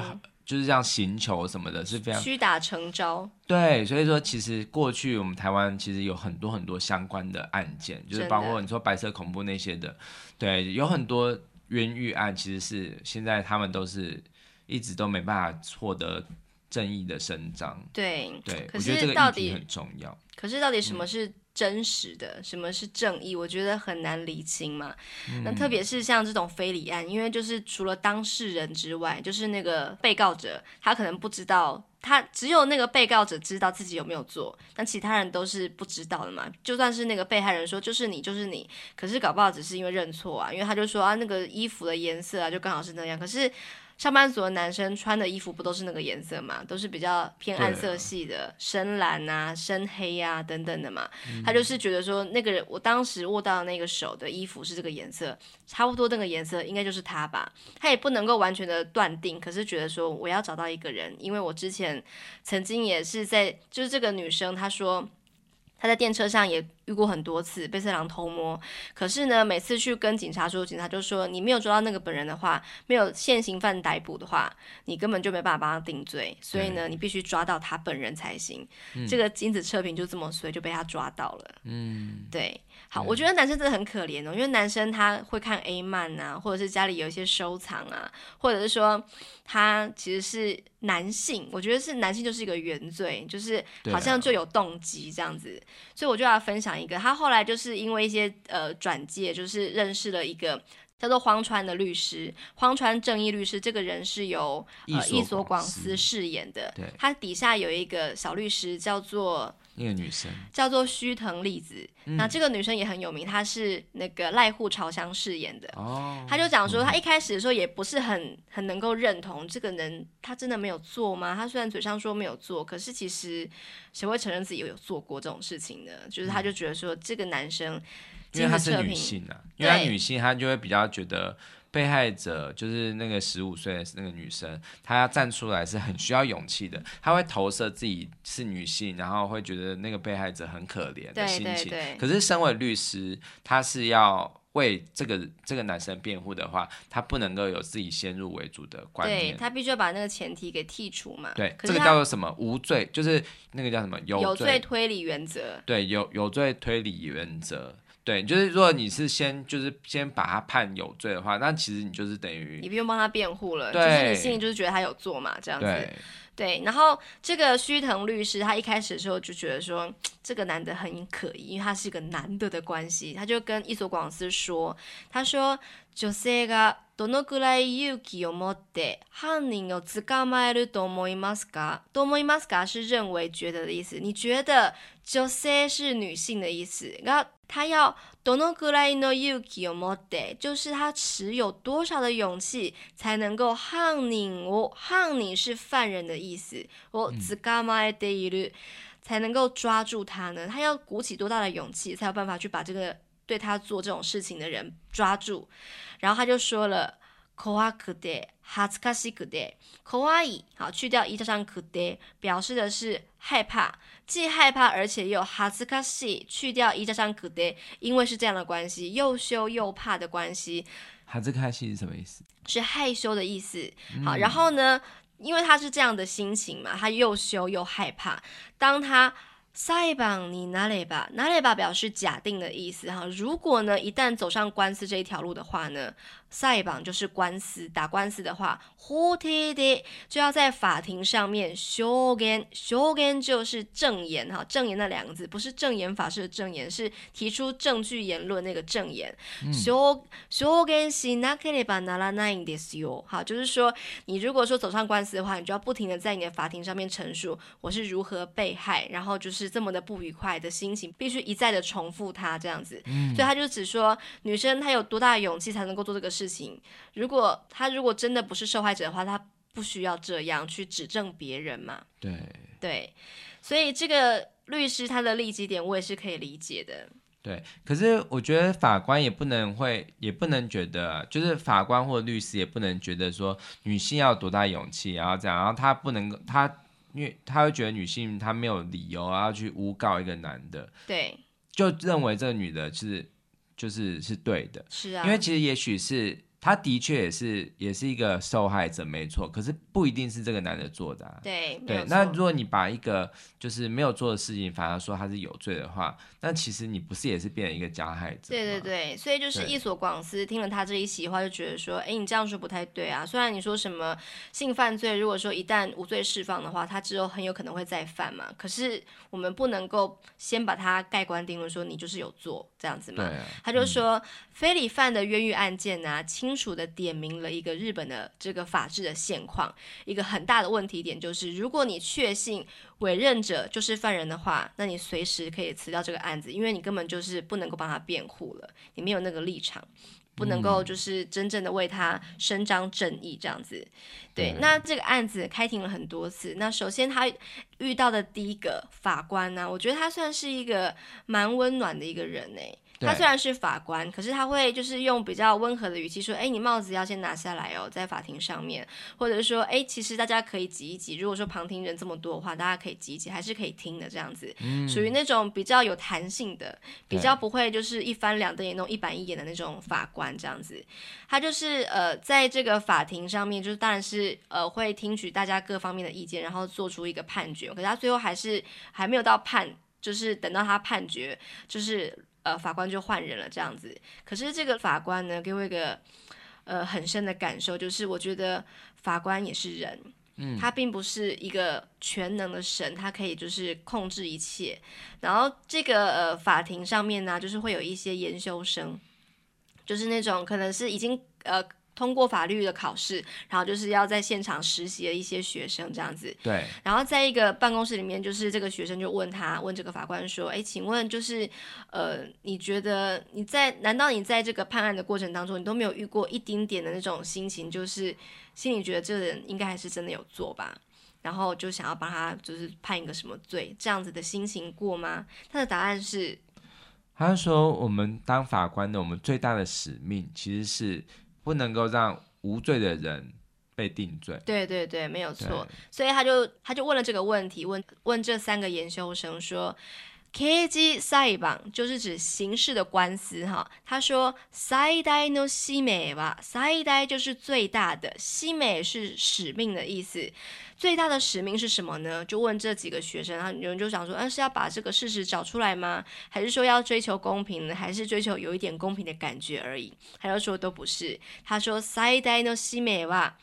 就是这样行球什么的，是非常屈打成招。对，所以说其实过去我们台湾其实有很多很多相关的案件，就是包括你说白色恐怖那些的，对，有很多。冤狱案其实是现在他们都是一直都没办法获得正义的伸张。对对，我觉得这个议题很重要。可是到底什么是真实的，嗯、什么是正义？我觉得很难理清嘛。嗯、那特别是像这种非礼案，因为就是除了当事人之外，就是那个被告者，他可能不知道。他只有那个被告者知道自己有没有做，但其他人都是不知道的嘛。就算是那个被害人说就是你就是你，可是搞不好只是因为认错啊，因为他就说啊那个衣服的颜色啊就刚好是那样，可是。上班族的男生穿的衣服不都是那个颜色嘛？都是比较偏暗色系的，啊、深蓝啊、深黑啊等等的嘛。嗯、他就是觉得说，那个人我当时握到的那个手的衣服是这个颜色，差不多那个颜色应该就是他吧。他也不能够完全的断定，可是觉得说我要找到一个人，因为我之前曾经也是在，就是这个女生她说。他在电车上也遇过很多次被色狼偷摸，可是呢，每次去跟警察说，警察就说你没有抓到那个本人的话，没有现行犯逮捕的话，你根本就没办法帮他定罪，所以呢，你必须抓到他本人才行。嗯、这个金子测评就这么衰，就被他抓到了。嗯，对。好，我觉得男生真的很可怜哦，因为男生他会看 A 漫啊，或者是家里有一些收藏啊，或者是说他其实是男性，我觉得是男性就是一个原罪，就是好像就有动机这样子，所以我就要分享一个，他后来就是因为一些呃转介，就是认识了一个。叫做荒川的律师，荒川正义律师，这个人是由呃一所广司饰演的。他底下有一个小律师，叫做那个女生，叫做须藤丽子。嗯、那这个女生也很有名，她是那个濑户朝香饰演的。哦，她就讲说，她一开始的时候也不是很很能够认同这个人，他真的没有做吗？他虽然嘴上说没有做，可是其实谁会承认自己有有做过这种事情呢？就是她就觉得说，这个男生。因为她是女性啊，因为她女性，她就会比较觉得被害者就是那个十五岁的那个女生，她要站出来是很需要勇气的。她会投射自己是女性，然后会觉得那个被害者很可怜的心情。可是身为律师，他是要为这个这个男生辩护的话，他不能够有自己先入为主的观念。对，他必须要把那个前提给剔除嘛。对，这个叫做什么？无罪，就是那个叫什么？有罪，有罪推理原则。对，有有罪推理原则。对，就是如果你是先就是先把他判有罪的话，那其实你就是等于你不用帮他辩护了，对就是你心里就是觉得他有做嘛，这样子。对，对，然后这个须藤律师他一开始的时候就觉得说这个男的很可疑，因为他是一个男的的关系，他就跟役所广司说，他说女性がどのくらい勇気を持って犯人を捕まえると思いますか？と思いますか是认为觉得的意思，你觉得女性是女性的意思，然后。 他要どのくらいの勇気を持って，就是他持有多少的勇气才能够犯人を，犯人是犯人的意思，我捕まえている，才能够抓住他呢？他要鼓起多大的勇气，才有办法去把这个对他做这种事情的人抓住？然后他就说了， 怖くて、耻ずかしくて、怖い，好，去掉一加上くて，表示的是害怕， 既害怕而且又耻ずかしい，去掉一加上くて，因为是这样的关系，又羞又怕的关系。耻ずかしい是什么意思？是害羞的意思。好，然后呢，因为他是这样的心情嘛，他又羞又害怕，当他。裁判になれば，なれば表示假定的意思哈。如果呢，一旦走上官司这一条路的话呢， 裁判就是官司，打官司的话，法廷で就要在法庭上面证言，证言就是证言哈，证言那两个字不是证言法式的证言，是提出证据言论那个证言。证证言しなければならないんですよ。好，就是说你如果说走上官司的话，你就要不停的在你的法庭上面陈述我是如何被害，然后就是。这么的不愉快的心情，必须一再的重复它这样子，嗯、所以他就只说女生她有多大的勇气才能够做这个事 情。如果他如果真的不是受害者的话，他不需要这样去指证别人嘛。对对，所以这个律师他的利己点我也是可以理解的。对，可是我觉得法官也不能会，也不能觉得，就是法官或律师也不能觉得说女性要多大勇气，然后这样，然后他不能他。因为他会觉得女性她没有理由要去诬告一个男的，对，就认为这个女的是就是是对的，是啊，因为其实也许是。他的确也是也是一个受害者，没错。可是不一定是这个男的做的啊。对对。那如果你把一个就是没有做的事情，反而说他是有罪的话，那其实你不是也是变成一个加害者？对对对。所以就是一所广司听了他这一席话，就觉得说，哎，你这样说不太对啊。虽然你说什么性犯罪，如果说一旦无罪释放的话，他之后很有可能会再犯嘛。可是我们不能够先把他盖棺定论，说你就是有做这样子嘛。他就说，非礼犯的冤狱案件啊，清楚的点明了一个日本的这个法治的现况，一个很大的问题点就是，如果你确信委任者就是犯人的话，那你随时可以辞掉这个案子，因为你根本就是不能够帮他辩护了，你没有那个立场，不能够就是真正的为他伸张正义这样子。对，那这个案子开庭了很多次，那首先他遇到的第一个法官呢，我觉得他算是一个蛮温暖的一个人呢。他虽然是法官，可是他会就是用比较温和的语气说：“哎，你帽子要先拿下来哦，在法庭上面，或者说，哎，其实大家可以挤一挤。如果说旁听人这么多的话，大家可以挤一挤，还是可以听的这样子，嗯、属于那种比较有弹性的，比较不会就是一翻两瞪眼那种一板一眼的那种法官这样子。他就是呃，在这个法庭上面，就是当然是呃会听取大家各方面的意见，然后做出一个判决。可是他最后还是还没有到判，就是等到他判决，就是。”呃，法官就换人了，这样子。可是这个法官呢，给我一个呃很深的感受，就是我觉得法官也是人，嗯，他并不是一个全能的神，他可以就是控制一切。然后这个呃法庭上面呢，就是会有一些研修生，就是那种可能是已经呃。通过法律的考试，然后就是要在现场实习的一些学生这样子。对。然后在一个办公室里面，就是这个学生就问他，问这个法官说：“哎，请问就是，呃，你觉得你在难道你在这个判案的过程当中，你都没有遇过一丁点的那种心情，就是心里觉得这个人应该还是真的有做吧？然后就想要帮他就是判一个什么罪，这样子的心情过吗？”他的答案是，他说：“我们当法官的，我们最大的使命其实是。”不能够让无罪的人被定罪。对对对，没有错。所以他就他就问了这个问题，问问这三个研修生说。刑事裁判就是指刑事的官司哈。他说最大の使命は最大就是最大的，使命是使命的意思。最大的使命是什么呢？就问这几个学生，然后有人就想说，嗯，是要把这个事实找出来吗？还是说要追求公平呢？还是追求有一点公平的感觉而已？他就说都不是。他说最大の使命は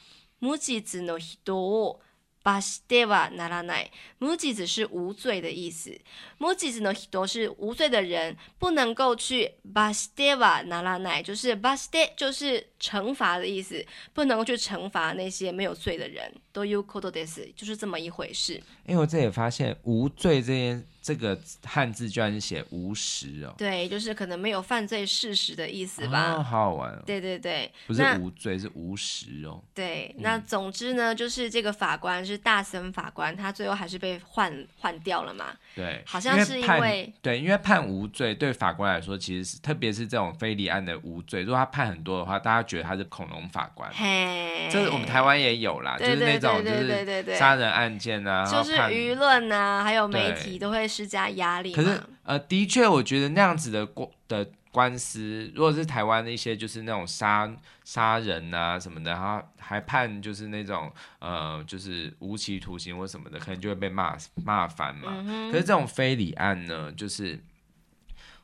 无実の人を 罚してはならない。无実是无罪的意思。无実の人是无罪的人，不能够去罚してはならない，就是罚して就是 惩罚的意思，不能够去惩罚那些没有罪的人。ということです，就是这么一回事。因为我这也发现无罪这件。这个汉字居然是写无实哦，对，就是可能没有犯罪事实的意思吧。哦，好好玩哦。对对对，不是无罪，是无实哦。对，嗯，那总之呢，就是这个法官是大森法官，他最后还是被换换掉了嘛。对，好像是因为，因为对，因为判无罪对法官来说，其实是特别是这种非礼案的无罪，如果他判很多的话，大家觉 觉得他是恐龙法官。嘿，这是我们台湾也有啦，就是那种就是杀人案件啊，就是舆论啊，还有媒体都会施加压力。可是呃，的确，我觉得那样子的过的。官司，如果是台湾的一些就是那种杀杀人啊什么的，然后还判就是那种呃就是无期徒刑或什么的，可能就会被骂骂翻嘛。嗯、可是这种非礼案呢，就是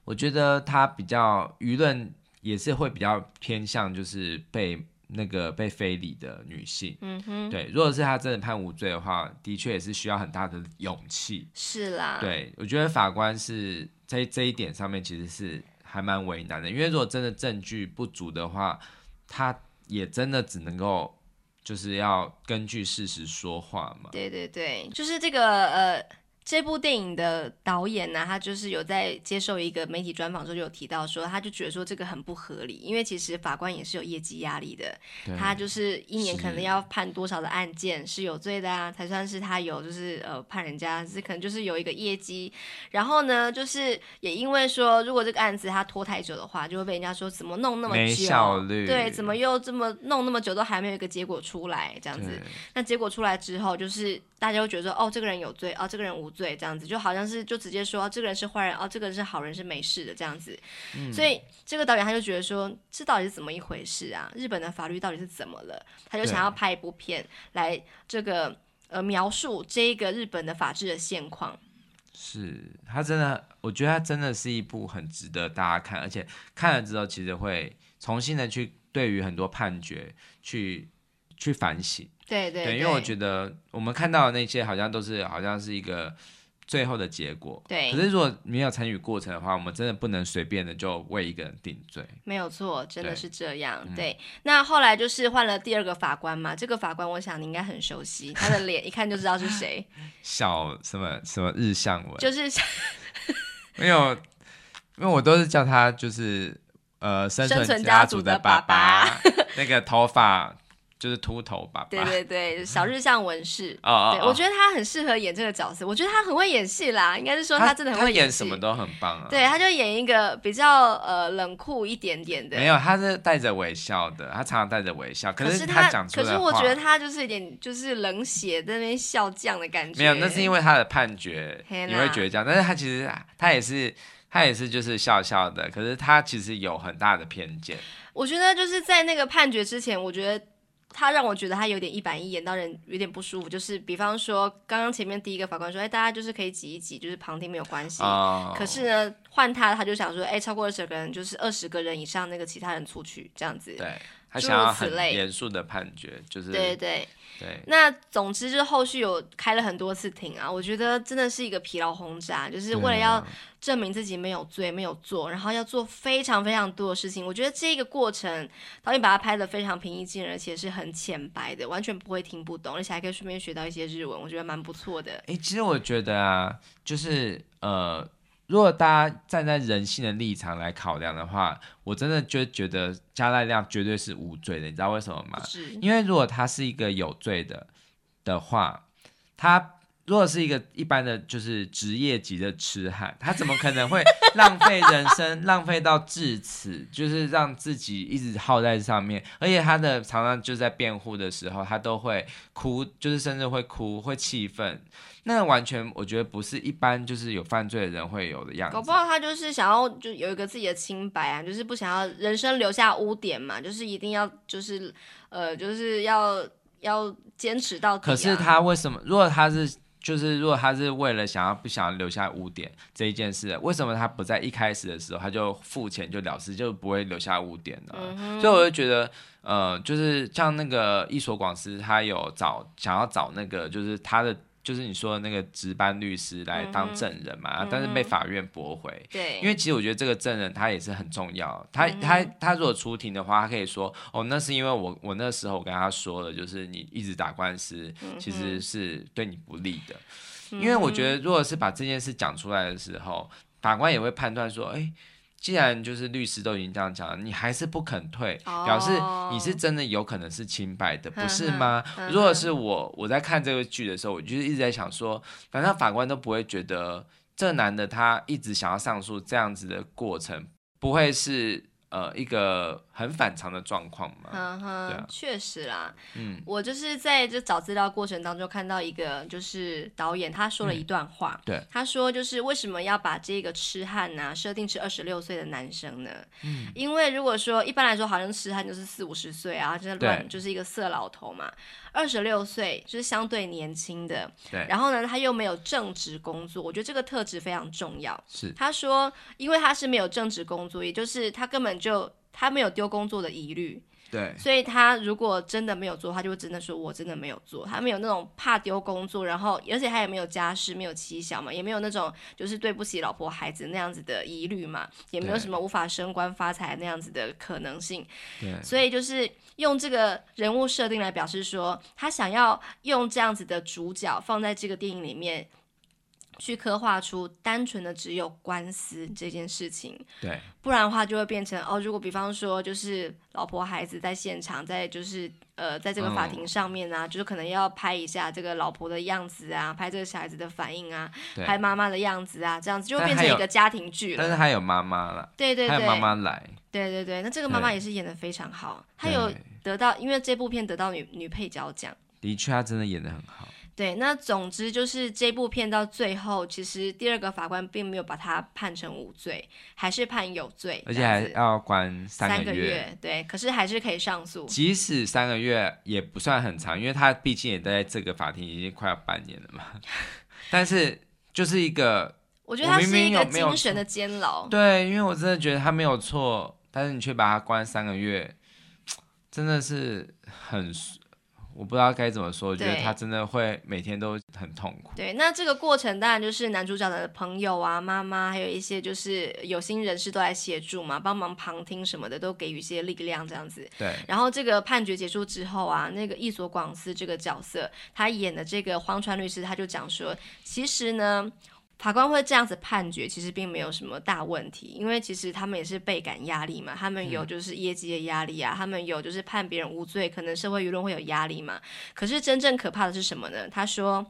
我觉得他比较舆论也是会比较偏向就是被那个被非礼的女性。嗯哼，对，如果是他真的判无罪的话，的确也是需要很大的勇气。是啦，对，我觉得法官是在这一点上面其实是。还蛮为难的，因为如果真的证据不足的话，他也真的只能够就是要根据事实说话嘛。对对对，就是这个呃。这部电影的导演呢，他就是有在接受一个媒体专访的时候就有提到说，他就觉得说这个很不合理，因为其实法官也是有业绩压力的，他就是一年可能要判多少的案件是有罪的啊，才算是他有就是呃判人家是可能就是有一个业绩，然后呢就是也因为说如果这个案子他拖太久的话，就会被人家说怎么弄那么久，没效率，对，怎么又这么弄那么久都还没有一个结果出来这样子，那结果出来之后就是。大家会觉得说，哦，这个人有罪，哦，这个人无罪，这样子就好像是就直接说，哦，这个人是坏人，哦，这个人是好人，是没事的这样子。嗯，所以这个导演他就觉得说，这到底是怎么一回事啊？日本的法律到底是怎么了？他就想要拍一部片来这个呃描述这一个日本的法治的现况。是他真的，我觉得他真的是一部很值得大家看，而且看了之后其实会重新的去对于很多判决去去反省。对对，对，因为我觉得我们看到的那些好像都是好像是一个最后的结果。对。可是如果没有参与过程的话，我们真的不能随便的就为一个人定罪。没有错，真的是这样。对。对，那后来就是换了第二个法官嘛，这个法官我想你应该很熟悉，他的 *laughs* 脸一看就知道是谁。*laughs* 小什么什么日向文。就是。*laughs* 没有，因为我都是叫他就是呃生存家族的爸爸，爸爸那个头发。就是秃头吧，对对对，小日向文世。*laughs* 哦，对，我觉得他很适合演这个角色。我觉得他很会演戏啦，应该是说他真的很会演戏，演什么都很棒啊。对，他就演一个比较呃冷酷一点点的。没有，他是带着微笑的，他常常带着微笑。可是他讲出来，可是我觉得他就是有点就是冷血在那边笑将的感觉。没有，那是因为他的判决你会觉得这样，但是他其实他也是他也是就是笑笑的，可是他其实有很大的偏见。我觉得就是在那个判决之前，我觉得。他让我觉得他有点一板一眼，让人有点不舒服。就是比方说，刚刚前面第一个法官说：“哎，大家就是可以挤一挤，就是旁听没有关系。Oh. ”可是呢，换他他就想说：“哎，超过二十个人，就是二十个人以上，那个其他人出去这样子。”对，他想要很严肃的判决，就是对对。对，那总之就是后续有开了很多次庭啊，我觉得真的是一个疲劳轰炸，就是为了要证明自己没有罪、没有做，然后要做非常非常多的事情。我觉得这个过程导演把它拍得非常平易近人，而且是很浅白的，完全不会听不懂，而且还可以顺便学到一些日文，我觉得蛮不错的。哎，其实我觉得啊，就是呃。如果大家站在人性的立场来考量的话，我真的就觉得加濑亮绝对是无罪的，你知道为什么吗？是因为如果他是一个有罪的的话，他如果是一个一般的就是职业级的痴汉，他怎么可能会浪费人生，浪费到至此，就是让自己一直耗在上面，而且他的常常就在辩护的时候，他都会哭，就是甚至会哭，会气愤。那完全我觉得不是一般就是有犯罪的人会有的样子。搞不好他就是想要就有一个自己的清白啊，就是不想要人生留下污点嘛，就是一定要就是呃就是要要坚持到底啊。可是他为什么？如果他是就是如果他是为了想要不想要留下污点这一件事，为什么他不在一开始的时候他就付钱就了事，就不会留下污点呢？嗯。所以我就觉得呃，就是像那个伊索广司，他有找想要找那个就是他的。就是你说的那个值班律师来当证人嘛，嗯、但是被法院驳回。对，因为其实我觉得这个证人他也是很重要。他、嗯、他他如果出庭的话，他可以说哦，那是因为我我那时候我跟他说了，就是你一直打官司，其实是对你不利的。嗯、因为我觉得，如果是把这件事讲出来的时候，法官也会判断说，哎。既然就是律师都已经这样讲了，你还是不肯退，哦、表示你是真的有可能是清白的，不是吗？呵呵如果是我，我在看这个剧的时候，我就是一直在想说，反正法官都不会觉得这男的他一直想要上诉这样子的过程不会是呃，一个很反常的状况嘛，嗯哼，对啊，确实啦，嗯，我就是在这找资料过程当中看到一个，就是导演他说了一段话，嗯、对，他说就是为什么要把这个痴汉呢、啊、设定是二十六岁的男生呢？嗯，因为如果说一般来说好像痴汉就是四五十岁啊，就是乱就是一个色老头嘛，二十六岁就是相对年轻的，对，然后呢他又没有正职工作，我觉得这个特质非常重要。是，他说因为他是没有正职工作，也就是他根本。就他没有丢工作的疑虑，对，所以他如果真的没有做，他就会真的说我真的没有做，他没有那种怕丢工作，然后而且他也没有家室，没有妻小嘛，也没有那种就是对不起老婆孩子那样子的疑虑嘛，也没有什么无法升官发财那样子的可能性，对，所以就是用这个人物设定来表示说，他想要用这样子的主角放在这个电影里面。去刻画出单纯的只有官司这件事情，对，不然的话就会变成哦，如果比方说就是老婆孩子在现场，在就是呃，在这个法庭上面啊，嗯、就是可能要拍一下这个老婆的样子啊，拍这个小孩子的反应啊，拍妈妈的样子啊，这样子就会变成一个家庭剧了。但是还有妈妈了，对对对，还有妈妈来，对对对，那这个妈妈也是演的非常好，她有得到，因为这部片得到女女配角奖，的确，她真的演的很好。对，那总之就是这部片到最后，其实第二个法官并没有把他判成无罪，还是判有罪，而且还要关三个月。三个月，对，可是还是可以上诉。即使三个月也不算很长，因为他毕竟也在这个法庭已经快要半年了嘛。*laughs* 但是就是一个，*laughs* 我觉得他是一个精神的监牢。对，因为我真的觉得他没有错，但是你却把他关三个月，*tsk* 真的是很。我不知道该怎么说，我觉得他真的会每天都很痛苦。对，那这个过程当然就是男主角的朋友啊、妈妈，还有一些就是有心人士都来协助嘛，帮忙旁听什么的，都给予一些力量这样子。对。然后这个判决结束之后啊，那个役所广司这个角色，他演的这个荒川律师，他就讲说，其实呢。法官会这样子判决，其实并没有什么大问题，因为其实他们也是倍感压力嘛，他们有就是业绩的压力啊，他们有就是判别人无罪，可能社会舆论会有压力嘛。可是真正可怕的是什么呢？他说，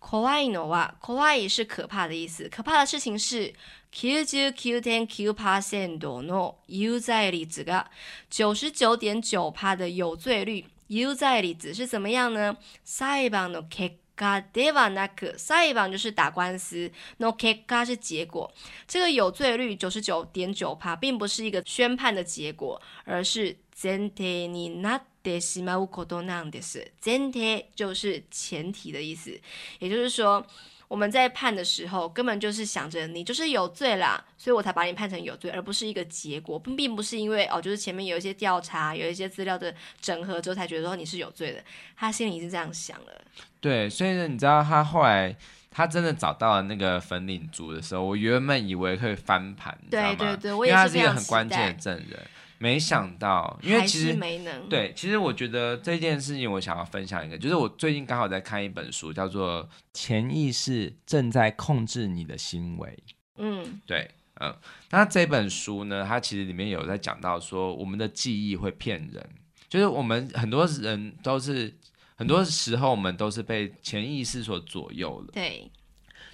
怖いのは，怖い是可怕的意思，可怕的事情是九十九点九パーセントの有罪率が九十九点九趴的有罪率，有罪率是怎么样呢？裁判の结 がではなく，裁判就是打官司の结果是结果。这个有罪率九十九点九趴，并不是一个宣判的结果，而是前提になってしまうことなんです。前提就是前提的意思，也就是说。 我们在判的时候，根本就是想着你就是有罪啦，所以我才把你判成有罪，而不是一个结果，并并不是因为哦，就是前面有一些调查，有一些资料的整合之后才觉得说你是有罪的，他心里已经这样想了。对，所以呢，你知道他后来他真的找到了那个粉领族的时候，我原本以为会翻盘，对对对，我也是因为他是一个很关键的证人。没想到，因为其实没能对，其实我觉得这件事情，我想要分享一个，就是我最近刚好在看一本书，叫做《潜意识正在控制你的行为》。嗯，对，嗯，那这本书呢，它其实里面有在讲到说，我们的记忆会骗人，就是我们很多人都是，很多时候我们都是被潜意识所左右了。对。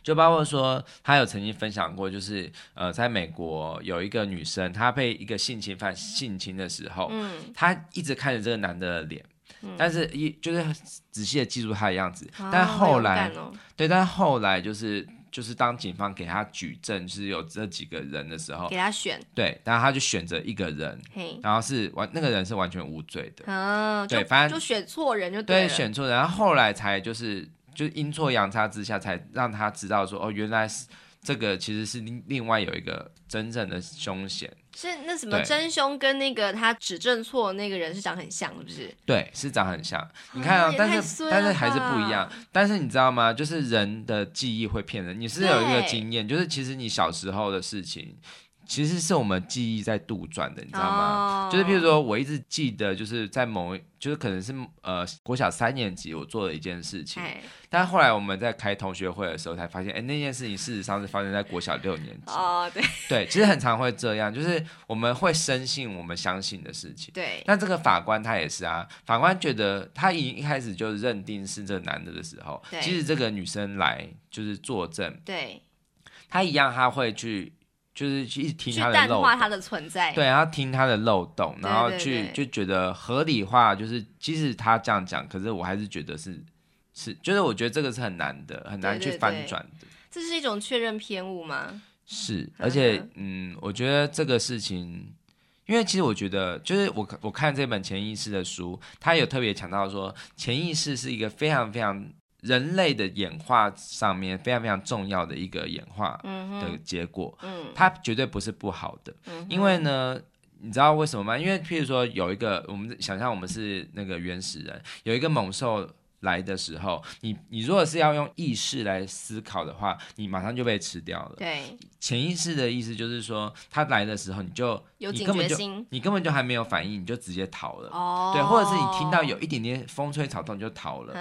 就包括说，他有曾经分享过，就是呃，在美国有一个女生，她被一个性侵犯性侵的时候，嗯，她一直看着这个男的脸，嗯、但是一就是仔细的记住他的样子，哦、但后来，哦、对，但后来就是就是当警方给他举证，就是有这几个人的时候，给他选，对，然后他就选择一个人，嘿然后是完那个人是完全无罪的，嗯、对，反正就选错人就对，对，选错人，然后后来才就是。就阴错阳差之下，才让他知道说，哦，原来是这个，其实是另另外有一个真正的凶险。是那什么真凶跟那个他指证错那个人是长很像，是不是？对，是长很像。你看啊，啊但是但是还是不一样。但是你知道吗？就是人的记忆会骗人。你是有一个经验，就是其实你小时候的事情。其实是我们记忆在杜撰的，你知道吗？Oh. 就是譬如说，我一直记得，就是在某，就是可能是呃国小三年级我做的一件事情.但后来我们在开同学会的时候才发现，哎，那件事情事实上是发生在国小六年级。哦，oh, 对，对，其实很常会这样，就是我们会深信我们相信的事情。对，那这个法官他也是啊，法官觉得他一一开始就认定是这个男的的时候，即使这个女生来就是作证，对，他一样他会去。就是去听他的漏洞，淡化他的存在，对，然后听他的漏洞，然后去就觉得合理化，就是即使他这样讲，可是我还是觉得是是，就是我觉得这个是很难的，很难去翻转的。这是一种确认偏误吗？是，而且嗯，我觉得这个事情，因为其实我觉得，就是我我看这本潜意识的书，他有特别强调说，潜意识是一个非常非常。人类的演化上面非常非常重要的一个演化的结果，嗯，它绝对不是不好的，嗯，因为呢，你知道为什么吗？因为譬如说有一个，我们想象我们是那个原始人，有一个猛兽。来的时候，你你如果是要用意识来思考的话，你马上就被吃掉了。对，潜意识的意思就是说，他来的时候，你就有警觉心，你根本就你根本就还没有反应，你就直接逃了。哦，对，或者是你听到有一点点风吹草动你就逃了。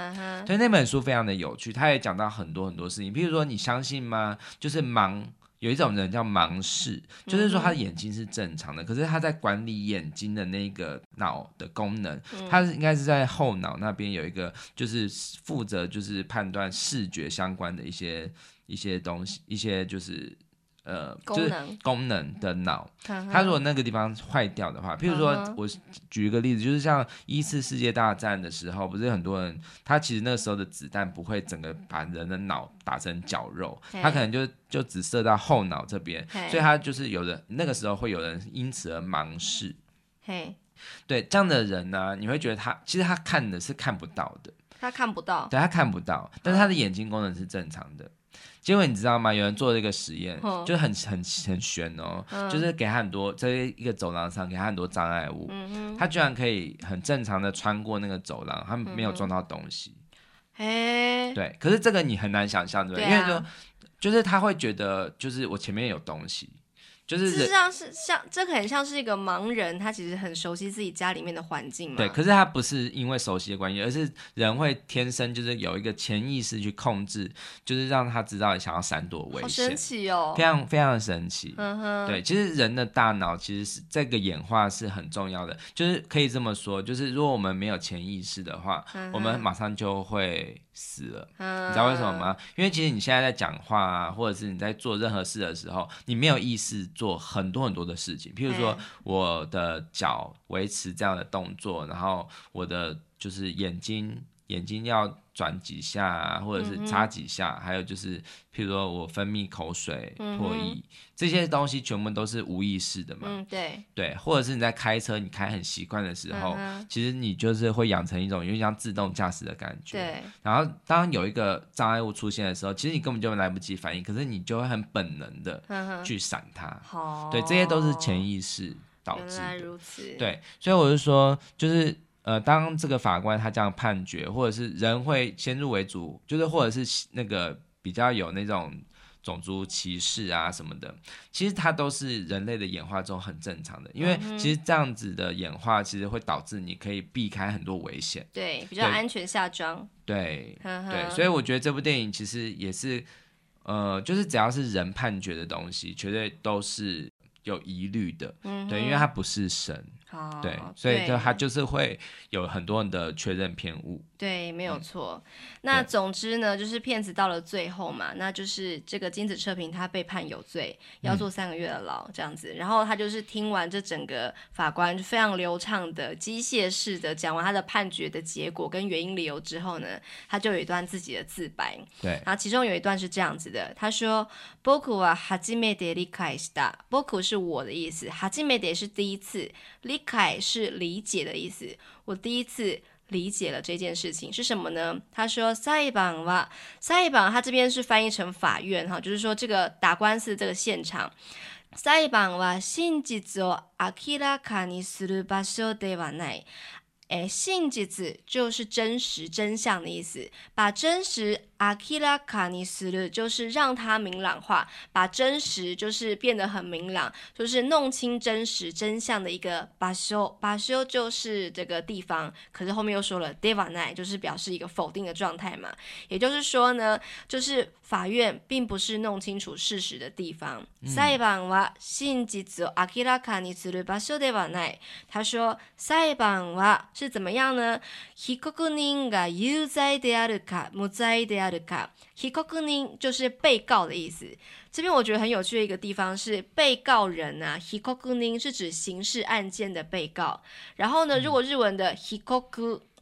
所以那本书非常的有趣，他也讲到很多很多事情，譬如说，你相信吗？就是盲。有一种人叫盲视，就是说他的眼睛是正常的，嗯、可是他在管理眼睛的那个脑的功能，嗯、他是应该是在后脑那边有一个，就是负责就是判断视觉相关的一些一些东西，一些就是。呃，就是功能。的脑，它如果那个地方坏掉的话，譬如说，我举一个例子，就是像一次世界大战的时候，不是很多人，他其实那个时候的子弹不会整个把人的脑打成绞肉，他可能就就只射到后脑这边，所以他就是有人那个时候会有人因此而盲视。嘿。对这样的人呢，你会觉得他其实他看的是看不到的，他看不到，对，他看不到，但是他的眼睛功能是正常的。结果你知道吗？有人做了一个实验，嗯、就是很很很玄哦，嗯、就是给他很多在一个走廊上给他很多障碍物，嗯、哼他居然可以很正常的穿过那个走廊，他没有撞到东西。对，可是这个你很难想象，对不对？对啊、因为说，就是他会觉得，就是我前面有东西。就是事实上是像这个很像是一个盲人，他其实很熟悉自己家里面的环境嘛。对，可是他不是因为熟悉的关系，而是人会天生就是有一个潜意识去控制，就是让他知道你想要闪躲危险。好神奇哦，非常非常的神奇。嗯哼，对，其实人的大脑其实是这个演化是很重要的，就是可以这么说，就是如果我们没有潜意识的话，嗯、我们马上就会。死了，你知道为什么吗？因为其实你现在在讲话啊，或者是你在做任何事的时候，你没有意识做很多很多的事情。譬如说，我的脚维持这样的动作，然后我的就是眼睛，眼睛要。转几下啊，或者是擦几下，嗯、还有就是，譬如说我分泌口水、唾液、嗯、这些东西，全部都是无意识的嘛。嗯，对。对，或者是你在开车，你开很习惯的时候，嗯、其实你就是会养成一种有点像自动驾驶的感觉。对。然后当有一个障碍物出现的时候，其实你根本就来不及反应，可是你就会很本能的去闪它。好、嗯。对，这些都是潜意识导致的。原来如此。对，所以我就说，就是。呃，当这个法官他这样判决，或者是人会先入为主，就是或者是那个比较有那种种族歧视啊什么的，其实它都是人类的演化中很正常的，因为其实这样子的演化其实会导致你可以避开很多危险，对，比较安全下装，对对，所以我觉得这部电影其实也是，呃，就是只要是人判决的东西，绝对都是有疑虑的，嗯，对，因为它不是神。Oh, 对，所以就他就是会有很多人的确认偏误。对，没有错。嗯、那总之呢，就是骗子到了最后嘛，那就是这个金子彻平他被判有罪，要坐三个月的牢这样子。嗯、然后他就是听完这整个法官就非常流畅的机械式的讲完他的判决的结果跟原因理由之后呢，他就有一段自己的自白。对，然后其中有一段是这样子的，他说：“仆は初めて理解した。仆是我的意思，初めて是第一次。” 理解是理解的意思。我第一次理解了这件事情是什么呢？他说：“裁判は，裁判他这边是翻译成法院哈，就是说这个打官司这个现场。裁判は真実を明らかにする场所ではない。” 哎，真実就是真实、真相的意思，把真实。阿基拉卡尼斯的就是让它明朗化，把真实就是变得很明朗，就是弄清真实真相的一个巴修。巴修就是这个地方，可是后面又说了 deva 奈就是表示一个否定的状态嘛。也就是说呢，就是法院并不是弄清楚事实的地方。裁判は真実を明らかにする场所ではない。他说，裁判は 是怎么样呢？被告人が有罪であるか、无罪であるか。被告人就是被告的意思。这边我觉得很有趣的一个地方是，被告人啊，被告人是指刑事案件的被告。然后呢，如果日文的被告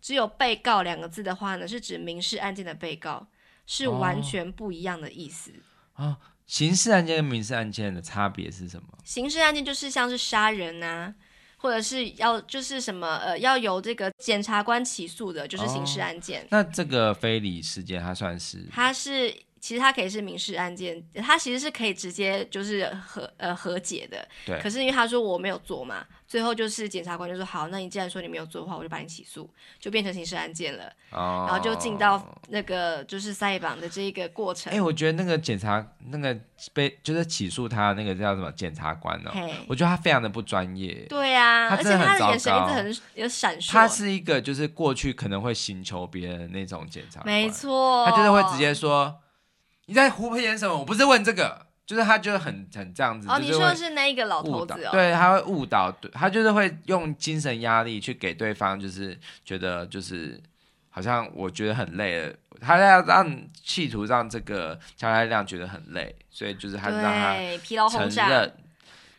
只有被告两个字的话呢，是指民事案件的被告， 是完全不一样的意思。哦哦刑事案件跟民事案件的差别是什么？刑事案件就是像是杀人啊，或者是要就是什么呃，要由这个检察官起诉的，就是刑事案件。哦，那这个非礼事件，它算是？它是。其实它可以是民事案件，它其实是可以直接就是和呃和解的。对。可是因为他说我没有做嘛，最后就是检察官就说好，那你既然说你没有做的话，我就把你起诉，就变成刑事案件了。哦。然后就进到那个就是裁判的这一个过程。哎，我觉得那个检察那个被就是起诉他那个叫什么检察官呢？哦？我觉得他非常的不专业。对啊，而且他的眼神一直很有闪烁。他是一个就是过去可能会刑求别人的那种检察官。没错。他就是会直接说。你在胡骗演什么？我不是问这个，就是他就是很很这样子。哦，你说的是那一个老头子哦？对，他会误导，对，他就是会用精神压力去给对方，就是觉得就是好像我觉得很累了，他要让企图让这个乔太亮觉得很累，所以就是他让他疲劳轰炸。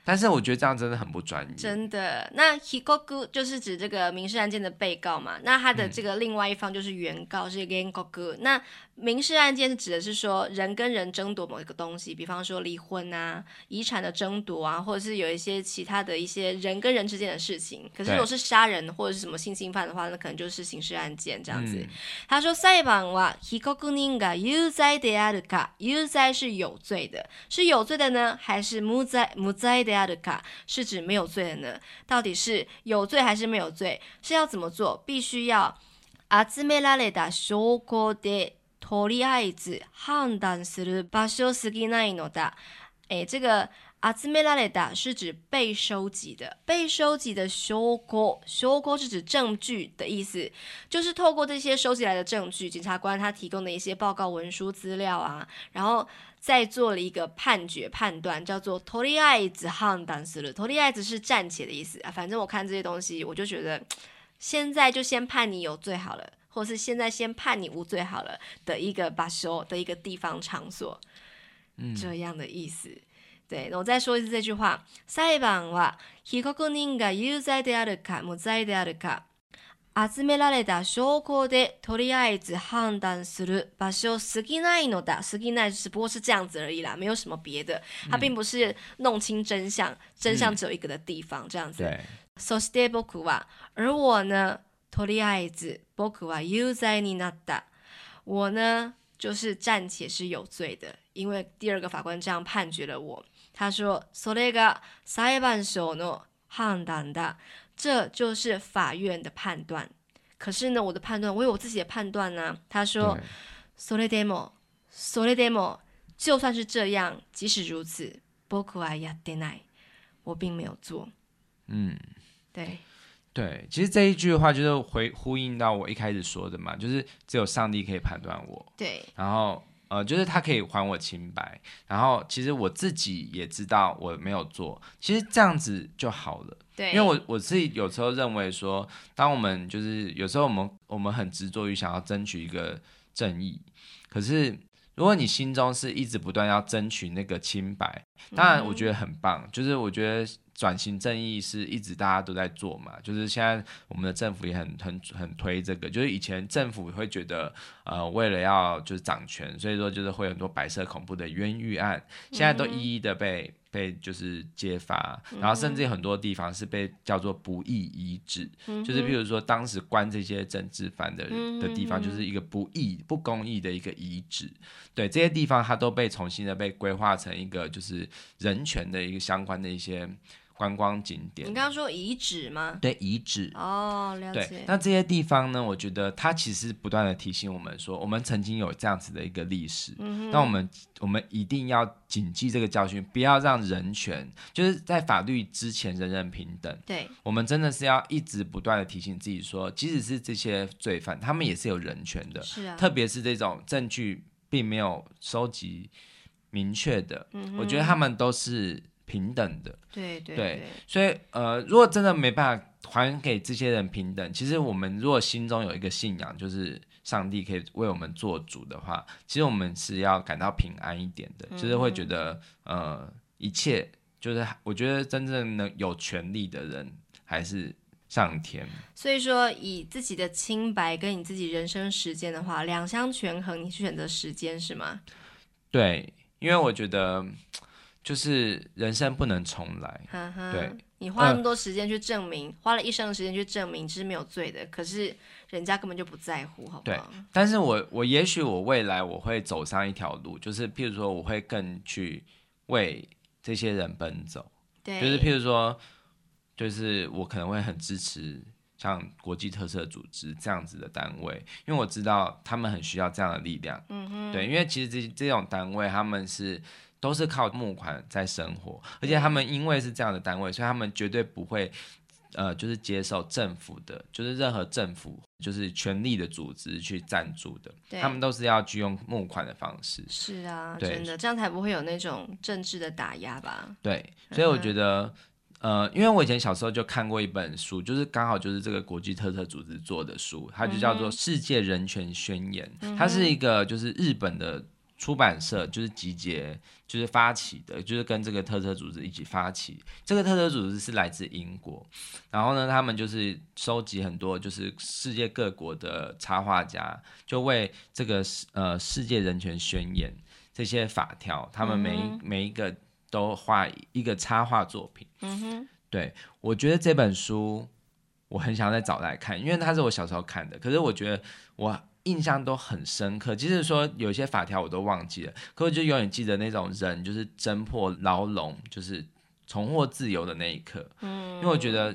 但是我觉得这样真的很不专业。真的，那 hikoku 就是指这个民事案件的被告嘛？那他的这个另外一方就是原告，嗯、是原告。那民事案件是指的是说人跟人争夺某一个东西，比方说离婚啊、遗产的争夺啊，或者是有一些其他的一些人跟人之间的事情。可是如果是杀人或者是什么性侵犯的话，那可能就是刑事案件这样子。嗯、他说裁判は被告人が有罪であるか，有罪是有罪的，是有罪的呢，还是无罪无罪的？是指没有罪的呢？到底是有罪还是没有罪？是要怎么做？必须要集められた证拠で とりあえず判断する场所すぎないのだ。哎，这个集められた是指被收集的，被收集的证拠，证拠是指证据的意思，就是透过这些收集来的证据，检察官他提供的一些报告文书资料啊，然后。再做了一个判决判断，叫做とりあえず判断する。とりあえず是暂且的意思啊。反正我看这些东西，我就觉得现在就先判你有罪好了， 或是现在先判你无罪好了的一个场所的一个地方场所，嗯，这样的意思。对，那我再说一次这句话：裁判は被告人が有罪であるか无罪であるか。集められた证拠でとりあえず判断する场所すぎないのだ。すぎない只不过是这样子而已啦，没有什么别的。它并不是弄清真相，嗯、真相只有一个的地方，这样子。对。そして仆は，而我呢， とりあえず仆は有罪になった。我呢，就是暂且是有罪的，因为第二个法官这样判决了我。他说，それが裁判所の判断だ。这就是法院的判断，可是呢，我的判断，我有我自己的判断呢、啊。他说，それでも、それでも，就算是这样，即使如此，仆はやってない，我并没有做。嗯，对， 对，其实这一句话就是回呼应到我一开始说的嘛，就是只有上帝可以判断我。对，然后。呃，就是他可以还我清白，然后其实我自己也知道我没有做，其实这样子就好了。对，因为我我自己有时候认为说，当我们就是有时候我们我们很执着于想要争取一个正义，可是如果你心中是一直不断要争取那个清白，当然我觉得很棒，嗯、就是我觉得。转型正义是一直大家都在做嘛，就是现在我们的政府也很很很推这个，就是以前政府会觉得，呃，为了要就是掌权，所以说就是会有很多白色恐怖的冤狱案，现在都一一的被。被就是揭发，然后甚至很多地方是被叫做不义遗址，嗯、就是比如说当时关这些政治犯的的地方，就是一个不义、不公义的一个遗址。对，这些地方它都被重新的被规划成一个就是人权的一个相关的一些。观光景点，你刚刚说遗址吗？对，遗址。哦，了解。对，那这些地方呢？我觉得它其实不断的提醒我们说，我们曾经有这样子的一个历史。嗯。那我们我们一定要谨记这个教训，不要让人权就是在法律之前人人平等。对。我们真的是要一直不断的提醒自己说，即使是这些罪犯，他们也是有人权的。是啊。特别是这种证据并没有收集明确的，嗯。我觉得他们都是。平等的。对对对，对，所以呃，如果真的没办法还给这些人平等，其实我们如果心中有一个信仰，就是上帝可以为我们做主的话，其实我们是要感到平安一点的，就是会觉得呃，一切就是我觉得真正能有权利的人还是上天。所以说，以自己的清白跟你自己人生时间的话，两相权衡，你去选择时间是吗？对，因为我觉得。就是人生不能重来，对，你花那么多时间去证明，呃、花了一生的时间去证明，是没有罪的。可是人家根本就不在乎，好不好？对，但是我我也许我未来我会走上一条路，就是譬如说我会更去为这些人奔走，对，就是譬如说，就是我可能会很支持像国际特色组织这样子的单位，因为我知道他们很需要这样的力量，嗯哼，对，因为其实这这种单位他们是。都是靠募款在生活，而且他们因为是这样的单位，所以他们绝对不会，呃，就是接受政府的，就是任何政府就是权力的组织去赞助的，他们都是要去用募款的方式。是啊，真的，这样才不会有那种政治的打压吧？对，所以我觉得，嗯、呃，因为我以前小时候就看过一本书，就是刚好就是这个国际特色组织做的书，它就叫做《世界人权宣言》，嗯，它是一个就是日本的。出版社就是集结，就是发起的，就是跟这个特色组织一起发起。这个特色组织是来自英国，然后呢，他们就是收集很多就是世界各国的插画家，就为这个呃世界人权宣言这些法条，他们每一、嗯、每一个都画一个插画作品。嗯哼，对，我觉得这本书我很想再找来看，因为它是我小时候看的，可是我觉得我。印象都很深刻，即使说有些法条我都忘记了，可我就永远记得那种人就是挣破牢笼，就是重获自由的那一刻。嗯，因为我觉得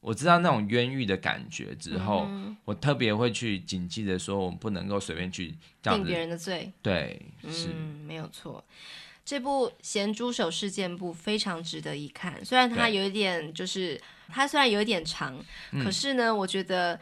我知道那种冤狱的感觉之后，嗯、我特别会去谨记的说，我们不能够随便去定别人的罪。对，是、嗯、没有错。这部《咸猪手事件簿》非常值得一看，虽然它有一点就是它虽然有一点长，可是呢，我觉得。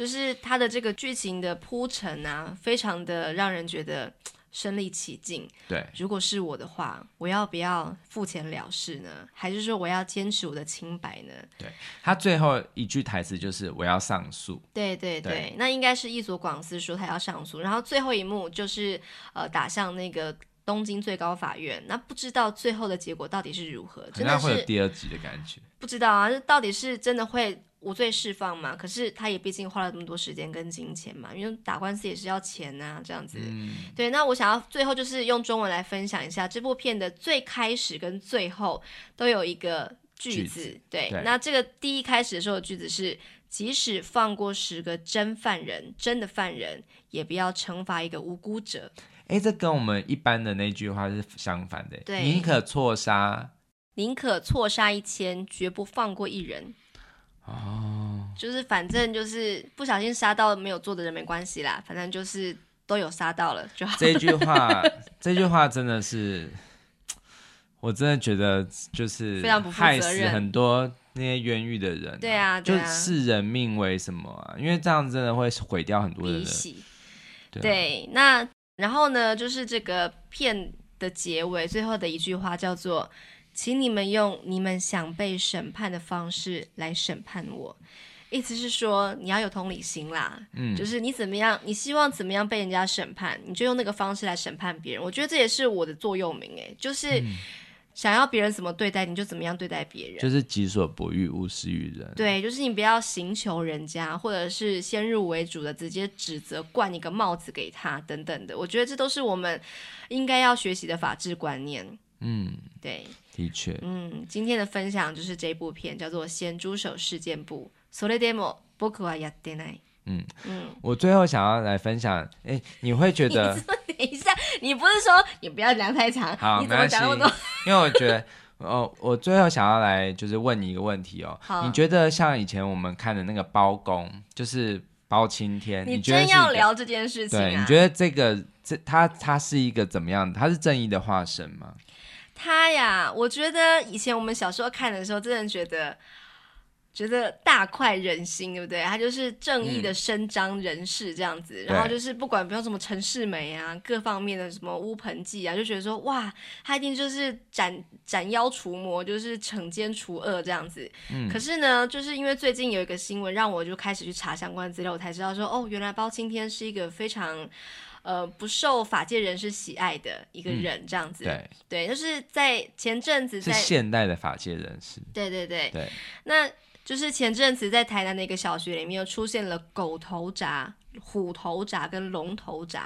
就是它的这个剧情的铺陈啊，非常的让人觉得身临其境。对，如果是我的话，我要不要付钱了事呢？还是说我要坚持我的清白呢？对，他最后一句台词就是我要上诉。对对对，对那应该是伊佐广司说他要上诉，然后最后一幕就是呃打向那个东京最高法院。那不知道最后的结果到底是如何？真的会有第二集的感觉？不知道啊，这到底是真的会？无罪释放嘛，可是他也毕竟花了这么多时间跟金钱嘛，因为打官司也是要钱呐、啊，这样子。嗯、对，那我想要最后就是用中文来分享一下这部片的最开始跟最后都有一个句子。句子对，对，那这个第一开始的时候的句子是：即使放过十个真犯人，真的犯人，也不要惩罚一个无辜者。哎，这跟我们一般的那句话是相反的。对，宁可错杀，宁可错杀一千，绝不放过一人。哦，就是反正就是不小心杀到没有做的人没关系啦，反正就是都有杀到了就好。这句话，*laughs* 这句话真的是，我真的觉得就是非常不害死很多那些冤狱的人、啊。对啊，就视人命为什么啊？因为这样真的会毁掉很多人的。对，对，那然后呢，就是这个片的结尾最后的一句话叫做。请你们用你们想被审判的方式来审判我，意思是说你要有同理心啦，嗯，就是你怎么样，你希望怎么样被人家审判，你就用那个方式来审判别人。我觉得这也是我的座右铭，哎，就是想要别人怎么对待你就怎么样对待别人，就是己所不欲，勿施于人。对，就是你不要寻求人家，或者是先入为主的直接指责，冠一个帽子给他等等的。我觉得这都是我们应该要学习的法治观念。嗯，对。的确，嗯，今天的分享就是这部片，叫做《咸猪手事件簿》。それでも仆はやってない。嗯嗯，我最后想要来分享，哎，你会觉得？*laughs* 你等一下，你不是说你不要讲太长？好，你怎么讲那么多？因为我觉得，*laughs* 哦，我最后想要来就是问你一个问题哦。好，你觉得像以前我们看的那个包公，就是包青天，你真要聊这件事情啊？对，你觉得这个这他他是一个怎么样？他是正义的化身吗？ 他呀，我觉得以前我们小时候看的时候，真的觉得觉得大快人心，对不对？他就是正义的伸张人士这样子，嗯、然后就是不管不用什么陈世美啊，各方面的什么乌盆记啊，就觉得说哇，他一定就是斩斩妖除魔，就是惩奸除恶这样子。嗯、可是呢，就是因为最近有一个新闻，让我就开始去查相关资料，我才知道说哦，原来包青天是一个非常呃不受法界人士喜爱的一个人，这样子。嗯、对对，就是在前阵子在，是现代的法界人士。对对对对，那。就是前阵子在台南的一个小学里面，又出现了狗头铡、虎头铡跟龙头鍘，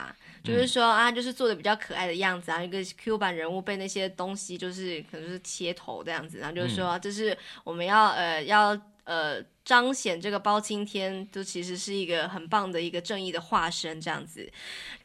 就是说啊，就是做的比较可爱的样子啊，一个 Q 版人物被那些东西就是可能是切头这样子，然后就是说这是我们要呃要呃彰显这个包青天，就其实是一个很棒的一个正义的化身这样子。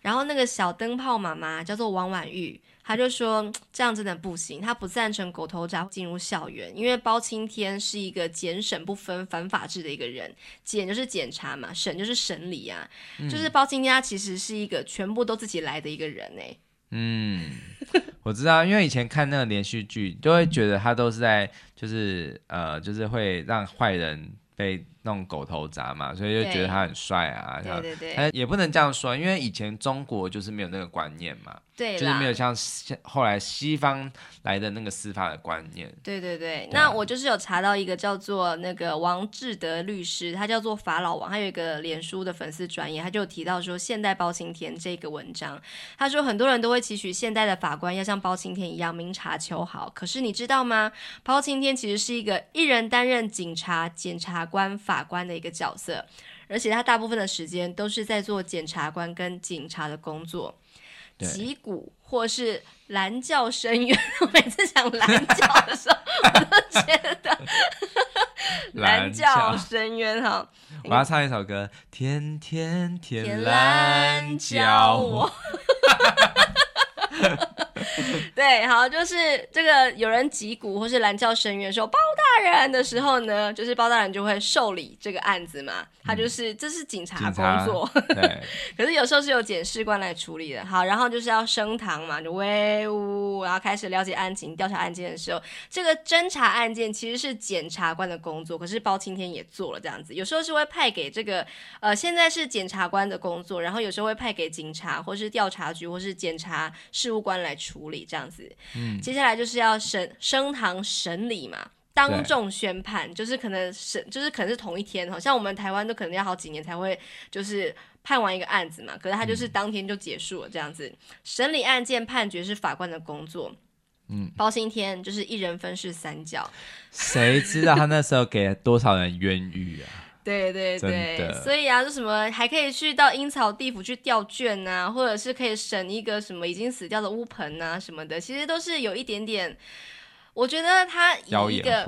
然后那个小灯泡妈妈叫做王婉玉。他就说 *tsk* 这样真的不行，他不赞成狗头铡进入校园，因为包青天是一个检审不分、反法治的一个人，检就是检查嘛，审就是审理啊，嗯、就是包青天他其实是一个全部都自己来的一个人哎。嗯，我知道，因为以前看那个连续剧，就会觉得他都是在就是呃，就是会让坏人被弄狗头铡嘛，所以就觉得他很帅啊。对对对，他也不能这样说，因为以前中国就是没有那个观念嘛。对，就是没有像后来西方来的那个司法的观念。对对对，对那我就是有查到一个叫做那个王志德律师，他叫做法老王，他有一个脸书的粉丝专页，他就提到说现代包青天这个文章，他说很多人都会期许现代的法官要像包青天一样明察秋毫，可是你知道吗？包青天其实是一个一人担任警察、检察官、法官的一个角色，而且他大部分的时间都是在做检察官跟警察的工作。击鼓或是蓝教深渊，我每次讲蓝教的时候，我都觉得 *laughs* 蓝教深渊哈。我要唱一首歌，*laughs* 天天天蓝教我。*laughs* 对，好，就是这个有人击鼓或是蓝教深渊说包大人的时候呢，就是包大人就会受理这个案子嘛。他就是、嗯、这是警察工作，*laughs* 对。可是有时候是由检视官来处理的。好，然后就是要升堂嘛，就威武，然后开始了解案情、调查案件的时候，这个侦查案件其实是检察官的工作，可是包青天也做了这样子。有时候是会派给这个呃，现在是检察官的工作，然后有时候会派给警察或是调查局或是检察事务官来处理这样子。嗯，接下来就是要审升堂审理嘛。当众宣判，就是可能审，就是可能是同一天，好像我们台湾都可能要好几年才会就是判完一个案子嘛，可是他就是当天就结束了这样子。审理案件判决是法官的工作，嗯，包青天就是一人分饰三角，谁知道他那时候给了多少人冤狱啊？对对对，所以啊，就什么还可以去到阴曹地府去吊卷啊，或者是可以省一个什么已经死掉的乌盆啊什么的，其实都是有一点点。我觉得他以一个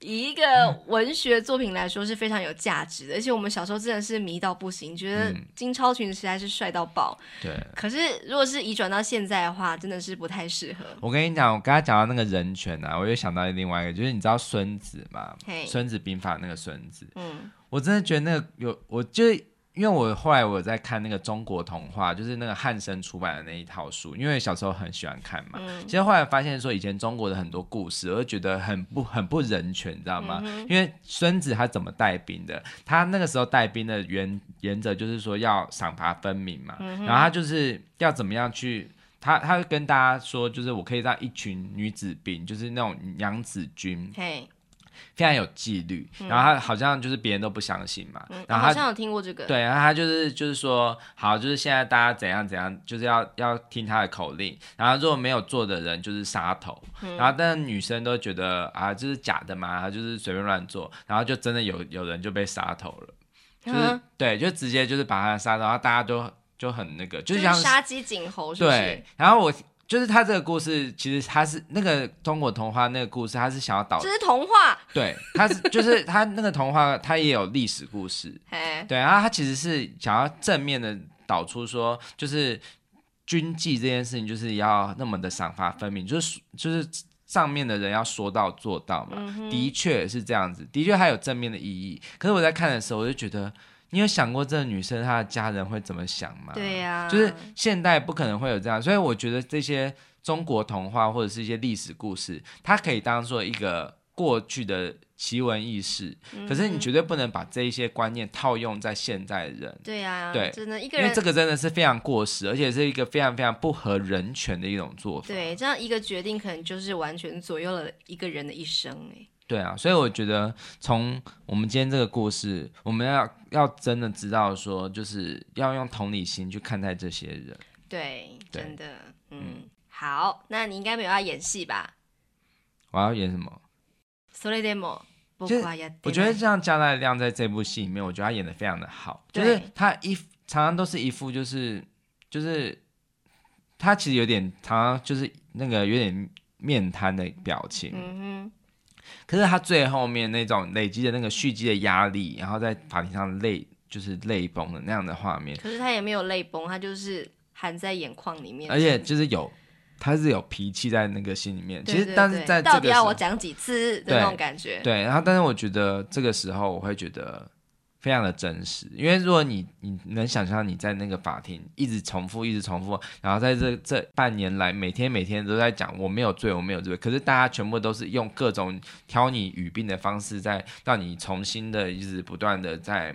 以一个文学作品来说是非常有价值的，而且我们小时候真的是迷到不行，觉得金超群实在是帅到爆。对。可是如果是移转到现在的话，真的是不太适合。我跟你讲，我刚才讲到那个人权啊，我又想到另外一个，就是你知道孙子嘛？《孙子兵法》那个孙子。嗯。我真的觉得那个有，我就。因为我后来我在看那个中国童话，就是那个汉生出版的那一套书，因为小时候很喜欢看嘛。嗯、其实后来发现说，以前中国的很多故事，我就觉得很不很不人权，你知道吗？嗯、因为孙子他怎么带兵的？他那个时候带兵的原原则就是说要赏罚分明嘛。嗯、然后他就是要怎么样去，他他会跟大家说，就是我可以让一群女子兵，就是那种娘子军。非常有纪律，嗯、然后他好像就是别人都不相信嘛，嗯、然后好像有听过这个，对，然后他就是就是说，好，就是现在大家怎样怎样，就是要要听他的口令，然后如果没有做的人就是杀头，嗯、然后但是女生都觉得啊，这、就是假的嘛，他就是随便乱做，然后就真的有有人就被杀头了，就是、嗯、对，就直接就是把他杀，然后大家都就很那个，就是像杀鸡儆猴，是不是？对，然后我。就是他这个故事，其实他是那个中国童话那个故事，他是想要导，这是童话，对，他是就是他那个童话，他也有历史故事，*laughs* 对，然后他其实是想要正面的导出说，就是军纪这件事情就是要那么的赏罚分明，就是就是上面的人要说到做到嘛，嗯、的确是这样子，的确还有正面的意义。可是我在看的时候，我就觉得。你有想过这个女生她的家人会怎么想吗？对呀、啊，就是现代不可能会有这样，所以我觉得这些中国童话或者是一些历史故事，它可以当做一个过去的奇闻异事，可是你绝对不能把这一些观念套用在现在人。对呀，对，真的一个人，因为这个真的是非常过时，而且是一个非常非常不合人权的一种做法。对，这样一个决定可能就是完全左右了一个人的一生。哎，对啊，所以我觉得从我们今天这个故事，我们要要真的知道说，就是要用同理心去看待这些人。对，真的，嗯，好，那你应该没有要演戏吧？我要演什么？それでも我觉得像加奈亮在这部戏里面，我觉得他演得非常的好，就是他一常常都是一副就是就是他其实有点常常就是那个有点面瘫的表情，嗯哼， 可是他最后面那种累积的那个蓄积的压力，然后在法庭上泪就是泪崩的那样的画面，可是他也没有泪崩，他就是含在眼眶里面，而且就是有。他是有脾气在那个心里面，对对对，其实但是在这个，到底要我讲几次的那种感觉？对，然后但是我觉得这个时候我会觉得非常的真实，因为如果你你能想象你在那个法庭一直重复，一直重复，然后在这这半年来每天每天都在讲我没有罪，我没有罪，可是大家全部都是用各种挑你语病的方式在让你重新的一直不断的在。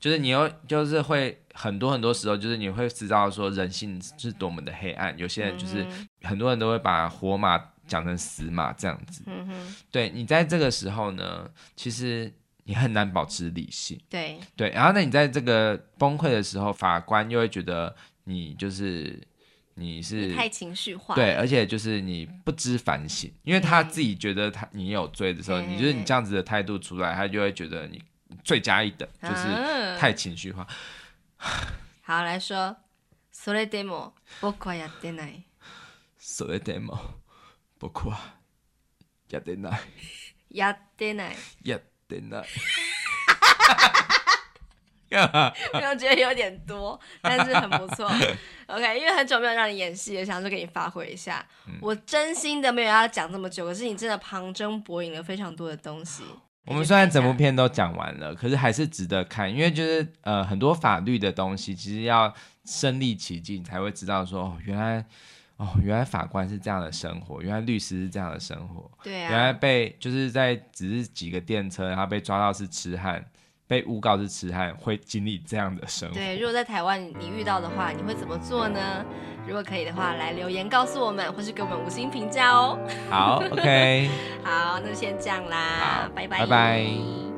就是你又就是会很多很多时候，就是你会知道说人性是多么的黑暗。有些人就是很多人都会把活马讲成死马这样子。嗯哼。对，你在这个时候呢，其实你很难保持理性。对对，然后呢，你在这个崩溃的时候，法官又会觉得你就是你是你太情绪化。对，而且就是你不知反省，因为他自己觉得他你有罪的时候，你就是你这样子的态度出来，他就会觉得你。罪加一等，就是太情绪化。*sighs* 好，来说，*sighs* それでも仆はやってない。それでも仆はやってない。やってない。や ってない。没*laughs* 有觉得有点多，但是很不错。*laughs* OK，因为很久没有让你演戏了，想说给你发挥一下。嗯、我真心的没有要讲这么久，可是你真的旁征博引了非常多的东西。我们虽然整部片都讲完了，可是还是值得看，因为就是呃很多法律的东西，其实要身历其境才会知道说，哦原来 哦原来法官是这样的生活，原来律师是这样的生活，对啊，原来被就是在只是几个电车，然后被抓到是痴汉。被诬告是痴汉，会经历这样的生活。对，如果在台湾你遇到的话，你会怎么做呢？如果可以的话，来留言告诉我们，或是给我们五星评价哦。好，OK。*laughs* 好，那就先这样啦，拜拜。拜拜。